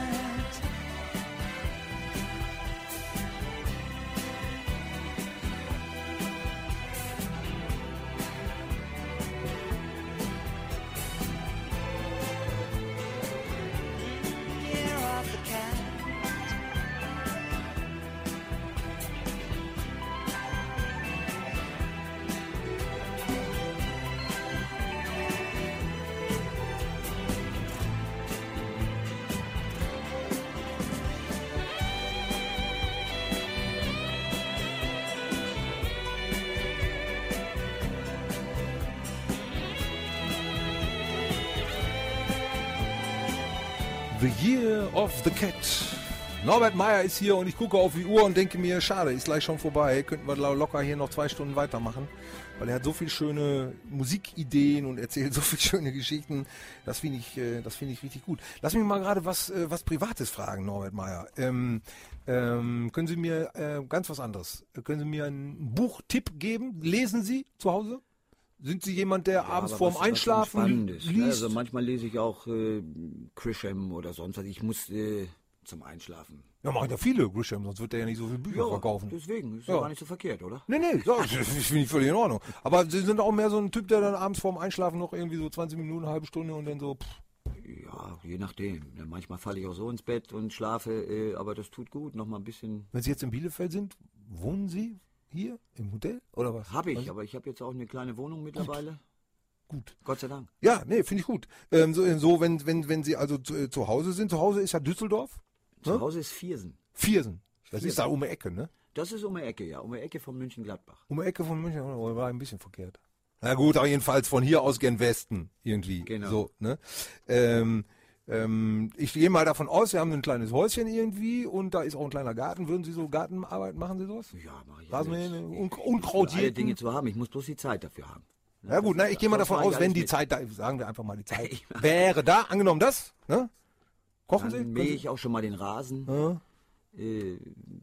[SPEAKER 8] Of the Cat.
[SPEAKER 3] Norbert Meyer ist hier und ich gucke auf die Uhr und denke mir, schade, ist gleich schon vorbei. Könnten wir lo- locker hier noch zwei Stunden weitermachen, weil er hat so viele schöne Musikideen und erzählt so viele schöne Geschichten. Das finde ich, äh, das finde ich richtig gut. Lass mich mal gerade was, äh, was Privates fragen, Norbert Meyer. Ähm, ähm, können Sie mir äh, ganz was anderes? Können Sie mir einen Buchtipp geben? Lesen Sie zu Hause? Sind Sie jemand, der abends
[SPEAKER 4] aber
[SPEAKER 3] vorm
[SPEAKER 4] was- was
[SPEAKER 3] Einschlafen
[SPEAKER 4] Entspannendes, ne?
[SPEAKER 3] liest?
[SPEAKER 4] Also manchmal lese ich auch äh, Grisham oder sonst was. Ich muss äh, zum Einschlafen.
[SPEAKER 3] ja, machen ja viele Grisham, sonst wird der ja nicht so viele Bücher verkaufen.
[SPEAKER 4] deswegen. Ist
[SPEAKER 3] Ja.
[SPEAKER 4] ja gar nicht so verkehrt, oder?
[SPEAKER 3] Nee, nee, so, das finde ich völlig in Ordnung. Aber Sie sind auch mehr so ein Typ, der dann abends vorm Einschlafen noch irgendwie so 20 Minuten, eine halbe Stunde und dann so, pff,
[SPEAKER 4] Ja, je nachdem. Ja, Manchmal falle ich auch so ins Bett und schlafe, äh, aber das tut gut. Noch mal ein bisschen.
[SPEAKER 3] Wenn Sie jetzt in Bielefeld sind, wohnen Sie hier im Hotel oder was?
[SPEAKER 4] Habe ich,
[SPEAKER 3] Also,
[SPEAKER 4] aber ich habe jetzt auch eine kleine Wohnung mittlerweile.
[SPEAKER 3] gut.
[SPEAKER 4] Gott sei Dank.
[SPEAKER 3] Ja, nee, finde ich gut. Ähm, so, so wenn, wenn, wenn Sie also zu, äh, zu Hause sind, zu Hause ist ja Düsseldorf,
[SPEAKER 4] Zu
[SPEAKER 3] Ne?
[SPEAKER 4] Hause ist Viersen.
[SPEAKER 3] Viersen. Das
[SPEAKER 4] Viersen.
[SPEAKER 3] ist da um die Ecke, ne?
[SPEAKER 4] Das ist um die Ecke, ja. Um die Ecke von München-Gladbach.
[SPEAKER 3] Um die Ecke von München, oder war ein bisschen verkehrt. Na gut, aber jedenfalls von hier aus gen Westen irgendwie.
[SPEAKER 4] Genau.
[SPEAKER 3] So, ne? Ähm, ähm, ich gehe mal davon aus, Sie haben ein kleines Häuschen irgendwie und da ist auch ein kleiner Garten. Würden Sie so Gartenarbeit machen Sie sowas?
[SPEAKER 4] Ja, mach ich
[SPEAKER 3] Rasenmähen. Un Unkraut
[SPEAKER 4] alle? Dinge zu haben. Ich muss bloß die Zeit dafür haben.
[SPEAKER 3] Ja gut, na, ich gehe mal davon aus, wenn die
[SPEAKER 4] mit.
[SPEAKER 3] Zeit da, sagen wir einfach mal die Zeit, wäre da, angenommen das, ne? Kochen Sie?
[SPEAKER 4] Dann
[SPEAKER 3] Können
[SPEAKER 4] mähe
[SPEAKER 3] Sie?
[SPEAKER 4] ich auch schon mal den Rasen.
[SPEAKER 3] Ja.
[SPEAKER 4] Äh,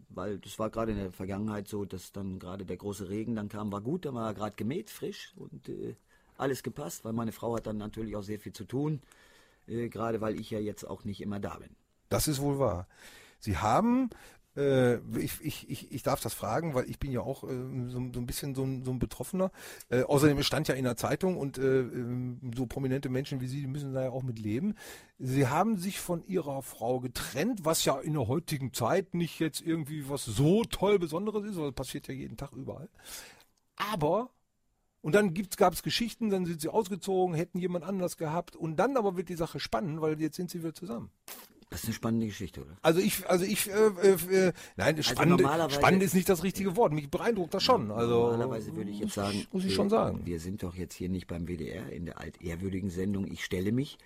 [SPEAKER 4] weil das war gerade in der Vergangenheit so, dass dann gerade der große Regen dann kam, war gut, dann war gerade gemäht, frisch und äh, alles gepasst, weil meine Frau hat dann natürlich auch sehr viel zu tun, äh, gerade weil ich ja jetzt auch nicht immer da bin.
[SPEAKER 3] Das ist wohl wahr. Sie haben, äh, ich, ich, ich, ich darf das fragen, weil ich bin ja auch äh, so, so ein bisschen so ein, so ein Betroffener. Äh, außerdem stand ja in der Zeitung und äh, ähm, so prominente Menschen wie Sie, die müssen da ja auch mit leben. Sie haben sich von Ihrer Frau getrennt, was ja in der heutigen Zeit nicht jetzt irgendwie was so toll Besonderes ist, weil das passiert ja jeden Tag überall. Aber und dann gab es Geschichten, dann sind sie ausgezogen, hätten jemand anders gehabt und dann aber wird die Sache spannend, weil jetzt sind sie wieder zusammen.
[SPEAKER 4] Das ist eine spannende Geschichte, oder?
[SPEAKER 3] Also ich, also ich, äh, äh, äh, nein, spannend,
[SPEAKER 4] normalerweise-
[SPEAKER 3] spannend ist nicht das richtige Wort. Mich beeindruckt das schon. Also
[SPEAKER 4] Normalerweise würde ich jetzt sagen,
[SPEAKER 3] muss ich schon sagen.
[SPEAKER 4] Wir sind doch jetzt hier nicht beim WDR in der altehrwürdigen Sendung. Ich stelle mich.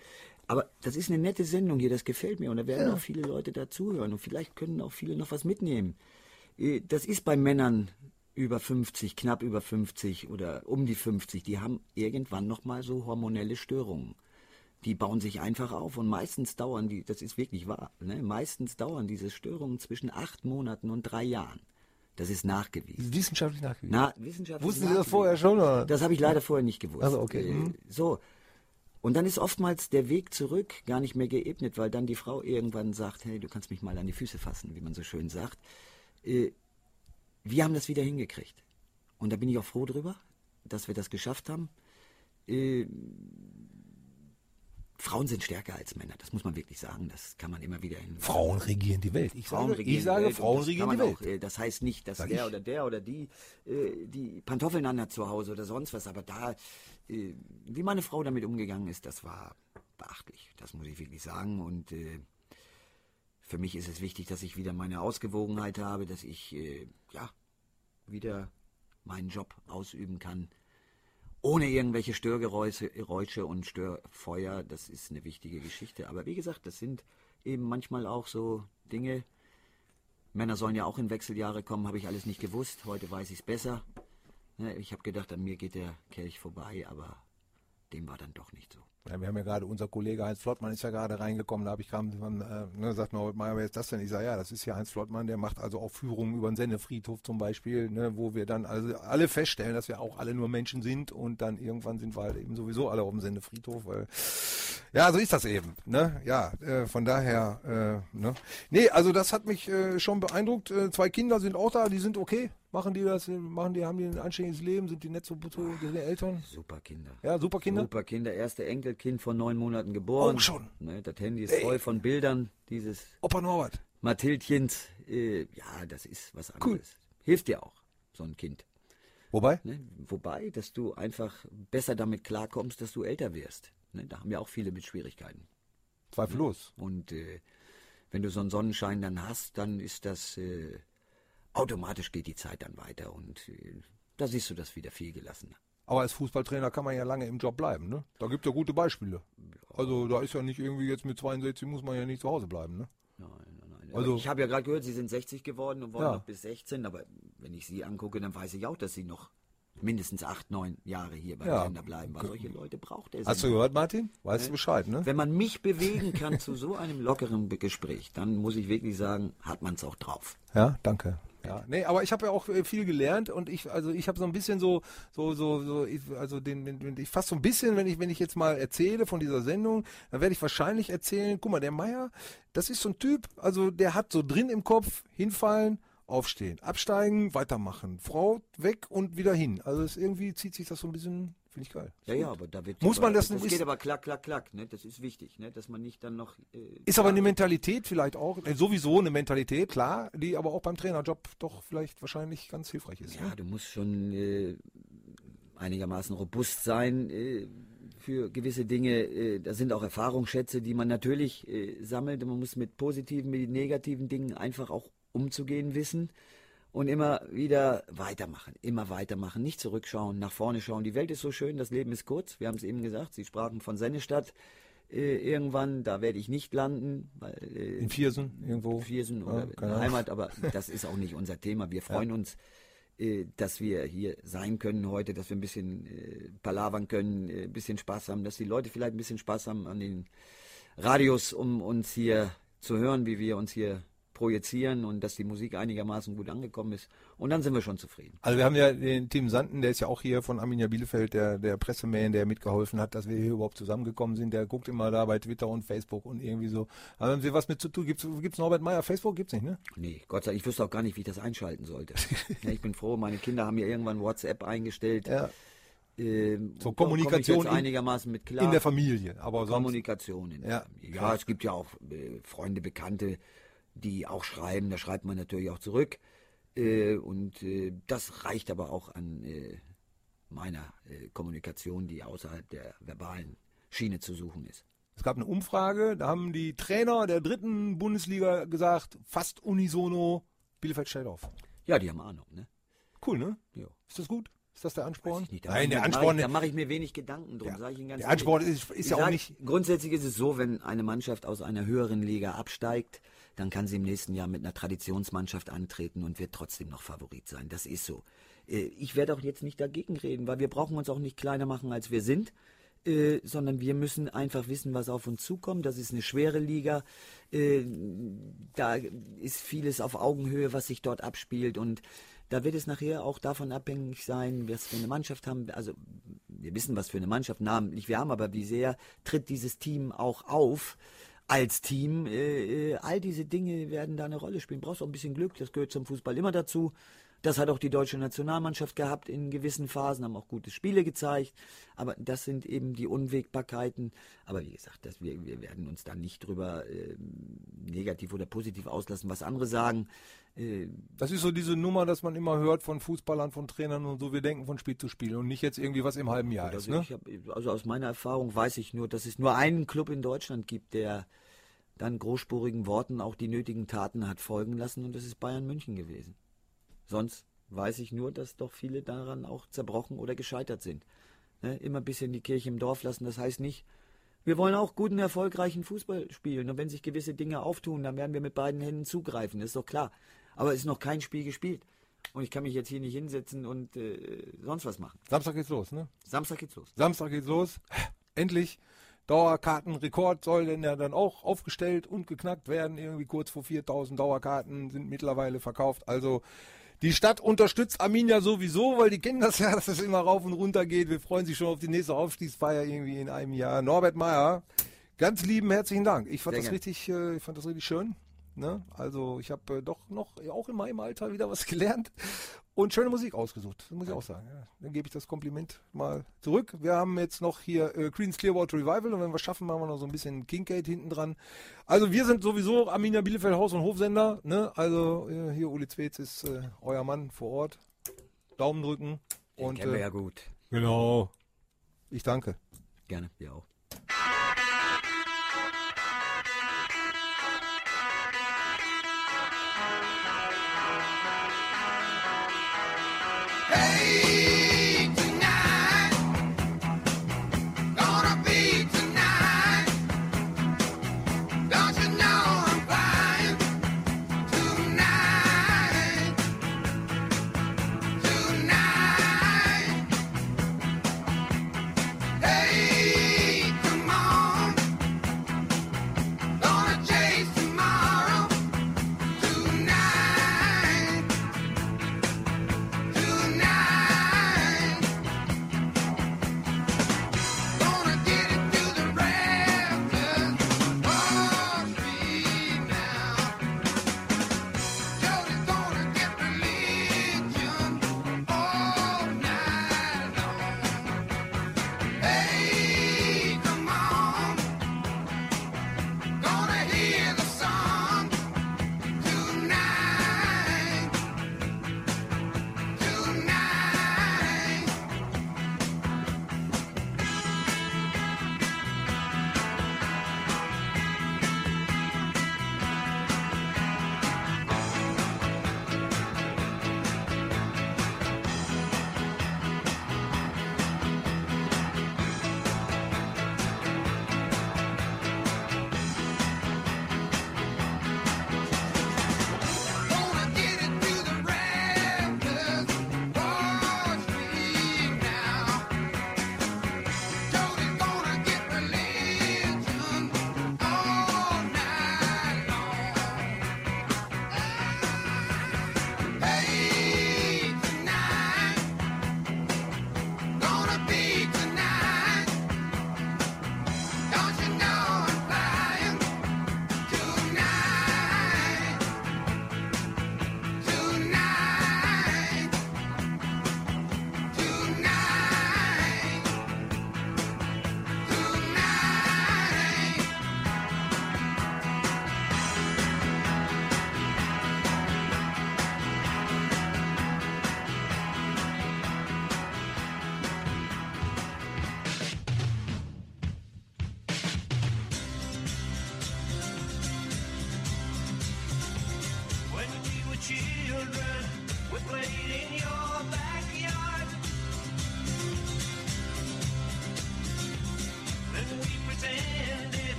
[SPEAKER 4] Aber das ist eine nette Sendung hier, das gefällt mir. Und da werden auch viele Leute dazuhören. Und vielleicht können auch viele noch was mitnehmen. Äh, Das ist bei Männern über 50, knapp über 50 oder um die 50. Die haben irgendwann noch mal so hormonelle Störungen. Die bauen sich einfach auf und meistens dauern die, das ist wirklich wahr, ne? meistens dauern diese Störungen zwischen acht Monaten und drei Jahren. Das ist nachgewiesen.
[SPEAKER 3] Wissenschaftlich nachgewiesen.
[SPEAKER 4] Na, wissenschaftlich.
[SPEAKER 3] Wussten Sie das
[SPEAKER 4] nachgewiesen.
[SPEAKER 3] vorher schon? Oder?
[SPEAKER 4] Das habe ich leider vorher nicht gewusst.
[SPEAKER 3] Also, okay.
[SPEAKER 4] Äh,
[SPEAKER 3] Mhm.
[SPEAKER 4] So. Und dann ist oftmals der Weg zurück gar nicht mehr geebnet, weil dann die Frau irgendwann sagt, hey, du kannst mich mal an die Füße fassen, wie man so schön sagt. Wir haben das wieder hingekriegt. Und da bin ich auch froh drüber, dass wir das geschafft haben. Äh, Frauen sind stärker als Männer, das muss man wirklich sagen. Das kann man immer wieder in
[SPEAKER 3] Frauen regieren die Welt. Ich
[SPEAKER 4] Frauen
[SPEAKER 3] sage,
[SPEAKER 4] regieren
[SPEAKER 3] ich sage
[SPEAKER 4] Welt.
[SPEAKER 3] Frauen regieren die Welt.
[SPEAKER 4] Auch, das heißt nicht, dass
[SPEAKER 3] Sag
[SPEAKER 4] der
[SPEAKER 3] ich.
[SPEAKER 4] oder der oder die äh, die Pantoffeln anhat zu Hause oder sonst was. Aber da, äh, wie meine Frau damit umgegangen ist, das war beachtlich. Das muss ich wirklich sagen. Und äh, für mich ist es wichtig, dass ich wieder meine Ausgewogenheit habe, dass ich äh, ja wieder meinen Job ausüben kann. Ohne irgendwelche Störgeräusche Geräusche und Störfeuer, das ist eine wichtige Geschichte. Aber wie gesagt, das sind eben manchmal auch so Dinge. Männer sollen ja auch in Wechseljahre kommen, habe ich alles nicht gewusst. Heute weiß ich es besser. Ne, Ich habe gedacht, an mir geht der Kelch vorbei, aber dem war dann doch nicht so.
[SPEAKER 3] Ja, wir haben ja gerade, unser Kollege Heinz Flottmann ist ja gerade reingekommen, da habe ich kam, man, äh, ne, sagt mir, Meier, wer ist das denn? Ich sage, ja, das ist ja Heinz Flottmann, der macht also auch Führungen über den Sennefriedhof zum Beispiel, ne, wo wir dann also alle feststellen, dass wir auch alle nur Menschen sind und dann irgendwann sind wir halt eben sowieso alle auf dem Sennefriedhof, weil ja, so ist das eben, ne? Ja, äh, von daher, äh, ne? Nee, also das hat mich äh, schon beeindruckt. Äh, zwei Kinder sind auch da, die sind okay. Machen die das, machen die, haben die ein anständiges Leben, sind die nett so, so die Eltern?
[SPEAKER 4] Super Kinder.
[SPEAKER 3] Ja, super Kinder.
[SPEAKER 4] Super Kinder. Erste Enkelkind von neun Monaten geboren.
[SPEAKER 3] Oh, schon.
[SPEAKER 4] Ne, das Handy ist voll von Bildern dieses
[SPEAKER 3] Opa Norbert.
[SPEAKER 4] Mathildchens. Äh, ja, das ist was anderes.
[SPEAKER 3] Cool.
[SPEAKER 4] Hilft dir auch, so ein Kind.
[SPEAKER 3] Wobei?
[SPEAKER 4] Ne? Wobei, dass du einfach besser damit klarkommst, dass du älter wirst. Ne? Da haben ja auch viele mit Schwierigkeiten.
[SPEAKER 3] Zweifellos.
[SPEAKER 4] Und äh, wenn du so einen Sonnenschein dann hast, dann ist das äh, automatisch geht die Zeit dann weiter und äh, da siehst du das wieder viel gelassener.
[SPEAKER 3] Aber als Fußballtrainer kann man ja lange im Job bleiben, ne? Da gibt ja gute Beispiele. Also da ist ja nicht irgendwie jetzt mit 62 muss man ja nicht zu Hause bleiben, ne?
[SPEAKER 4] Nein, nein, nein.
[SPEAKER 3] Also-
[SPEAKER 4] ich habe ja gerade gehört, Sie sind 60 geworden und wollen
[SPEAKER 3] Ja.
[SPEAKER 4] noch bis 16, aber wenn ich Sie angucke, dann weiß ich auch, dass Sie noch mindestens acht, neun Jahre hier beim
[SPEAKER 3] Ja.
[SPEAKER 4] Sender bleiben, weil solche Leute braucht er.
[SPEAKER 3] Hast du gehört, Martin? Weißt du Bescheid, ne?
[SPEAKER 4] Wenn man mich bewegen kann zu so einem lockeren Gespräch, dann muss ich wirklich sagen, hat man es auch drauf.
[SPEAKER 3] Ja, danke. Ja, nee, aber ich habe ja auch äh, viel gelernt und ich, also ich habe so ein bisschen so, so, so, so, ich, also den, den, ich fast so ein bisschen, wenn ich, wenn ich jetzt mal erzähle von dieser Sendung, dann werde ich wahrscheinlich erzählen, guck mal, der Meier, das ist so ein Typ, also der hat so drin im Kopf, hinfallen, aufstehen, absteigen, weitermachen, Frau weg und wieder hin. Also es irgendwie zieht sich das so ein bisschen, finde ich geil.
[SPEAKER 4] Ja, ja, aber da wird.
[SPEAKER 3] Muss
[SPEAKER 4] aber,
[SPEAKER 3] man das-
[SPEAKER 4] Das
[SPEAKER 3] ist-
[SPEAKER 4] geht aber klack, klack, klack. Ne? Das ist wichtig, ne? dass man nicht dann noch. Äh,
[SPEAKER 3] Ist aber eine Mentalität vielleicht auch, äh, sowieso eine Mentalität, klar, die aber auch beim Trainerjob doch vielleicht wahrscheinlich ganz hilfreich ist.
[SPEAKER 4] Ja,
[SPEAKER 3] Ne?
[SPEAKER 4] du musst schon äh, einigermaßen robust sein äh, für gewisse Dinge. Äh, da sind auch Erfahrungsschätze, die man natürlich äh, sammelt. Und man muss mit positiven, mit negativen Dingen einfach auch umzugehen wissen. Und immer wieder weitermachen, immer weitermachen, nicht zurückschauen, nach vorne schauen. Die Welt ist so schön, das Leben ist kurz. Wir haben es eben gesagt, Sie sprachen von Sennestadt. Äh, irgendwann, da werde ich nicht landen, weil äh,
[SPEAKER 3] In Viersen irgendwo.
[SPEAKER 4] Viersen
[SPEAKER 3] Ja,
[SPEAKER 4] oder in
[SPEAKER 3] keine
[SPEAKER 4] der. Heimat, aber das ist auch nicht unser Thema. Wir freuen uns, äh, dass wir hier sein können heute, dass wir ein bisschen äh, palavern können, äh, ein bisschen Spaß haben, dass die Leute vielleicht ein bisschen Spaß haben an den Radios, um uns hier zu hören, wie wir uns hier projizieren und dass die Musik einigermaßen gut angekommen ist. Und dann sind wir schon zufrieden.
[SPEAKER 3] Also wir haben ja den Tim Sanden, der ist ja auch hier von Arminia Bielefeld, der, der Presseman, der mitgeholfen hat, dass wir hier überhaupt zusammengekommen sind. Der guckt immer da bei Twitter und Facebook und irgendwie so. Aber haben Sie was mit zu tun? Gibt's, gibt's Norbert Meyer? Facebook gibt's nicht, ne?
[SPEAKER 4] Nee, Gott sei Dank, ich wüsste auch gar nicht, wie ich das einschalten sollte. ja, ich bin froh, meine Kinder haben mir irgendwann WhatsApp eingestellt.
[SPEAKER 3] Ja.
[SPEAKER 4] Ähm,
[SPEAKER 3] So Kommunikation
[SPEAKER 4] einigermaßen mit klar.
[SPEAKER 3] In der Familie. Aber sonst.
[SPEAKER 4] Kommunikation in der
[SPEAKER 3] Ja.
[SPEAKER 4] Familie. Ja, es gibt ja auch äh, Freunde, Bekannte, die auch schreiben. Da schreibt man natürlich auch zurück. Äh, und äh, das reicht aber auch an äh, meiner äh, Kommunikation, die außerhalb der verbalen Schiene zu suchen ist.
[SPEAKER 3] Es gab eine Umfrage, da haben die Trainer der dritten Bundesliga gesagt, fast unisono, Bielefeld stellt auf.
[SPEAKER 4] Ja, die haben Ahnung, ne?
[SPEAKER 3] Cool, ne?
[SPEAKER 4] Ja.
[SPEAKER 3] Ist das gut? Ist das der Ansporn?
[SPEAKER 4] Nicht,
[SPEAKER 3] Nein, der
[SPEAKER 4] mach ich-
[SPEAKER 3] Ansporn,
[SPEAKER 4] Da mache ich mir wenig Gedanken drum,
[SPEAKER 3] Ja.
[SPEAKER 4] sage ich Ihnen ganz
[SPEAKER 3] der
[SPEAKER 4] ehrlich.
[SPEAKER 3] Ansporn ist, ist
[SPEAKER 4] Ich
[SPEAKER 3] ja auch
[SPEAKER 4] sag,
[SPEAKER 3] nicht.
[SPEAKER 4] Grundsätzlich ist es so, wenn eine Mannschaft aus einer höheren Liga absteigt, dann kann sie im nächsten Jahr mit einer Traditionsmannschaft antreten und wird trotzdem noch Favorit sein. Das ist so. Äh, Ich werde auch jetzt nicht dagegen reden, weil wir brauchen uns auch nicht kleiner machen, als wir sind. Äh, sondern wir müssen einfach wissen, was auf uns zukommt. Das ist eine schwere Liga. Äh, da ist vieles auf Augenhöhe, was sich dort abspielt. Und da wird es nachher auch davon abhängig sein, was für eine Mannschaft haben. Also wir wissen, was für eine Mannschaft namentlich wir haben, aber wie sehr tritt dieses Team auch auf als Team. Äh, äh, all diese Dinge werden da eine Rolle spielen. Brauchst auch ein bisschen Glück, das gehört zum Fußball immer dazu. Das hat auch die deutsche Nationalmannschaft gehabt in gewissen Phasen, haben auch gute Spiele gezeigt. Aber das sind eben die Unwägbarkeiten. Aber wie gesagt, das, wir, wir werden uns da nicht drüber äh, negativ oder positiv auslassen, was andere sagen. Äh,
[SPEAKER 3] Das ist so diese Nummer, dass man immer hört von Fußballern, von Trainern und so, wir denken von Spiel zu Spiel und nicht jetzt irgendwie was im halben Jahr ist.
[SPEAKER 4] Also,
[SPEAKER 3] Ne?
[SPEAKER 4] ich hab, also aus meiner Erfahrung weiß ich nur, dass es nur einen Club in Deutschland gibt, der dann großspurigen Worten auch die nötigen Taten hat folgen lassen und das ist Bayern München gewesen. Sonst weiß ich nur, dass doch viele daran auch zerbrochen oder gescheitert sind. Ne? Immer ein bisschen die Kirche im Dorf lassen, das heißt nicht, wir wollen auch guten, erfolgreichen Fußball spielen und wenn sich gewisse Dinge auftun, dann werden wir mit beiden Händen zugreifen, das ist doch klar. Aber es ist noch kein Spiel gespielt. Und ich kann mich jetzt hier nicht hinsetzen und äh, sonst was machen.
[SPEAKER 3] Samstag geht's los, ne?
[SPEAKER 4] Samstag geht's los.
[SPEAKER 3] Samstag geht's los. Endlich. Dauerkartenrekord soll denn ja dann auch aufgestellt und geknackt werden. Irgendwie kurz vor 4000 Dauerkarten sind mittlerweile verkauft. Also die Stadt unterstützt Arminia sowieso, weil die kennen das ja, dass es immer rauf und runter geht. Wir freuen sich schon auf die nächste Aufstiegsfeier irgendwie in einem Jahr. Norbert Meyer, ganz lieben herzlichen Dank. Ich fand
[SPEAKER 4] Sehr
[SPEAKER 3] das richtig, äh, ich fand das richtig schön. Ne? Also ich habe äh, doch noch auch in meinem Alter wieder was gelernt und schöne Musik ausgesucht, muss ich auch sagen. Ja. Dann gebe ich das Kompliment mal zurück. Wir haben jetzt noch hier äh, Queen's Clearwater Revival und wenn wir es schaffen, machen wir noch so ein bisschen Kinkade hinten dran. Also wir sind sowieso Arminia Bielefeld Haus- und Hofsender. Ne? Also äh, hier Uli Zwetz ist äh, euer Mann vor Ort. Daumen drücken.
[SPEAKER 4] Den
[SPEAKER 3] und
[SPEAKER 4] kennen wir
[SPEAKER 3] äh,
[SPEAKER 4] ja gut.
[SPEAKER 3] genau. Ich danke.
[SPEAKER 4] Gerne, wir auch.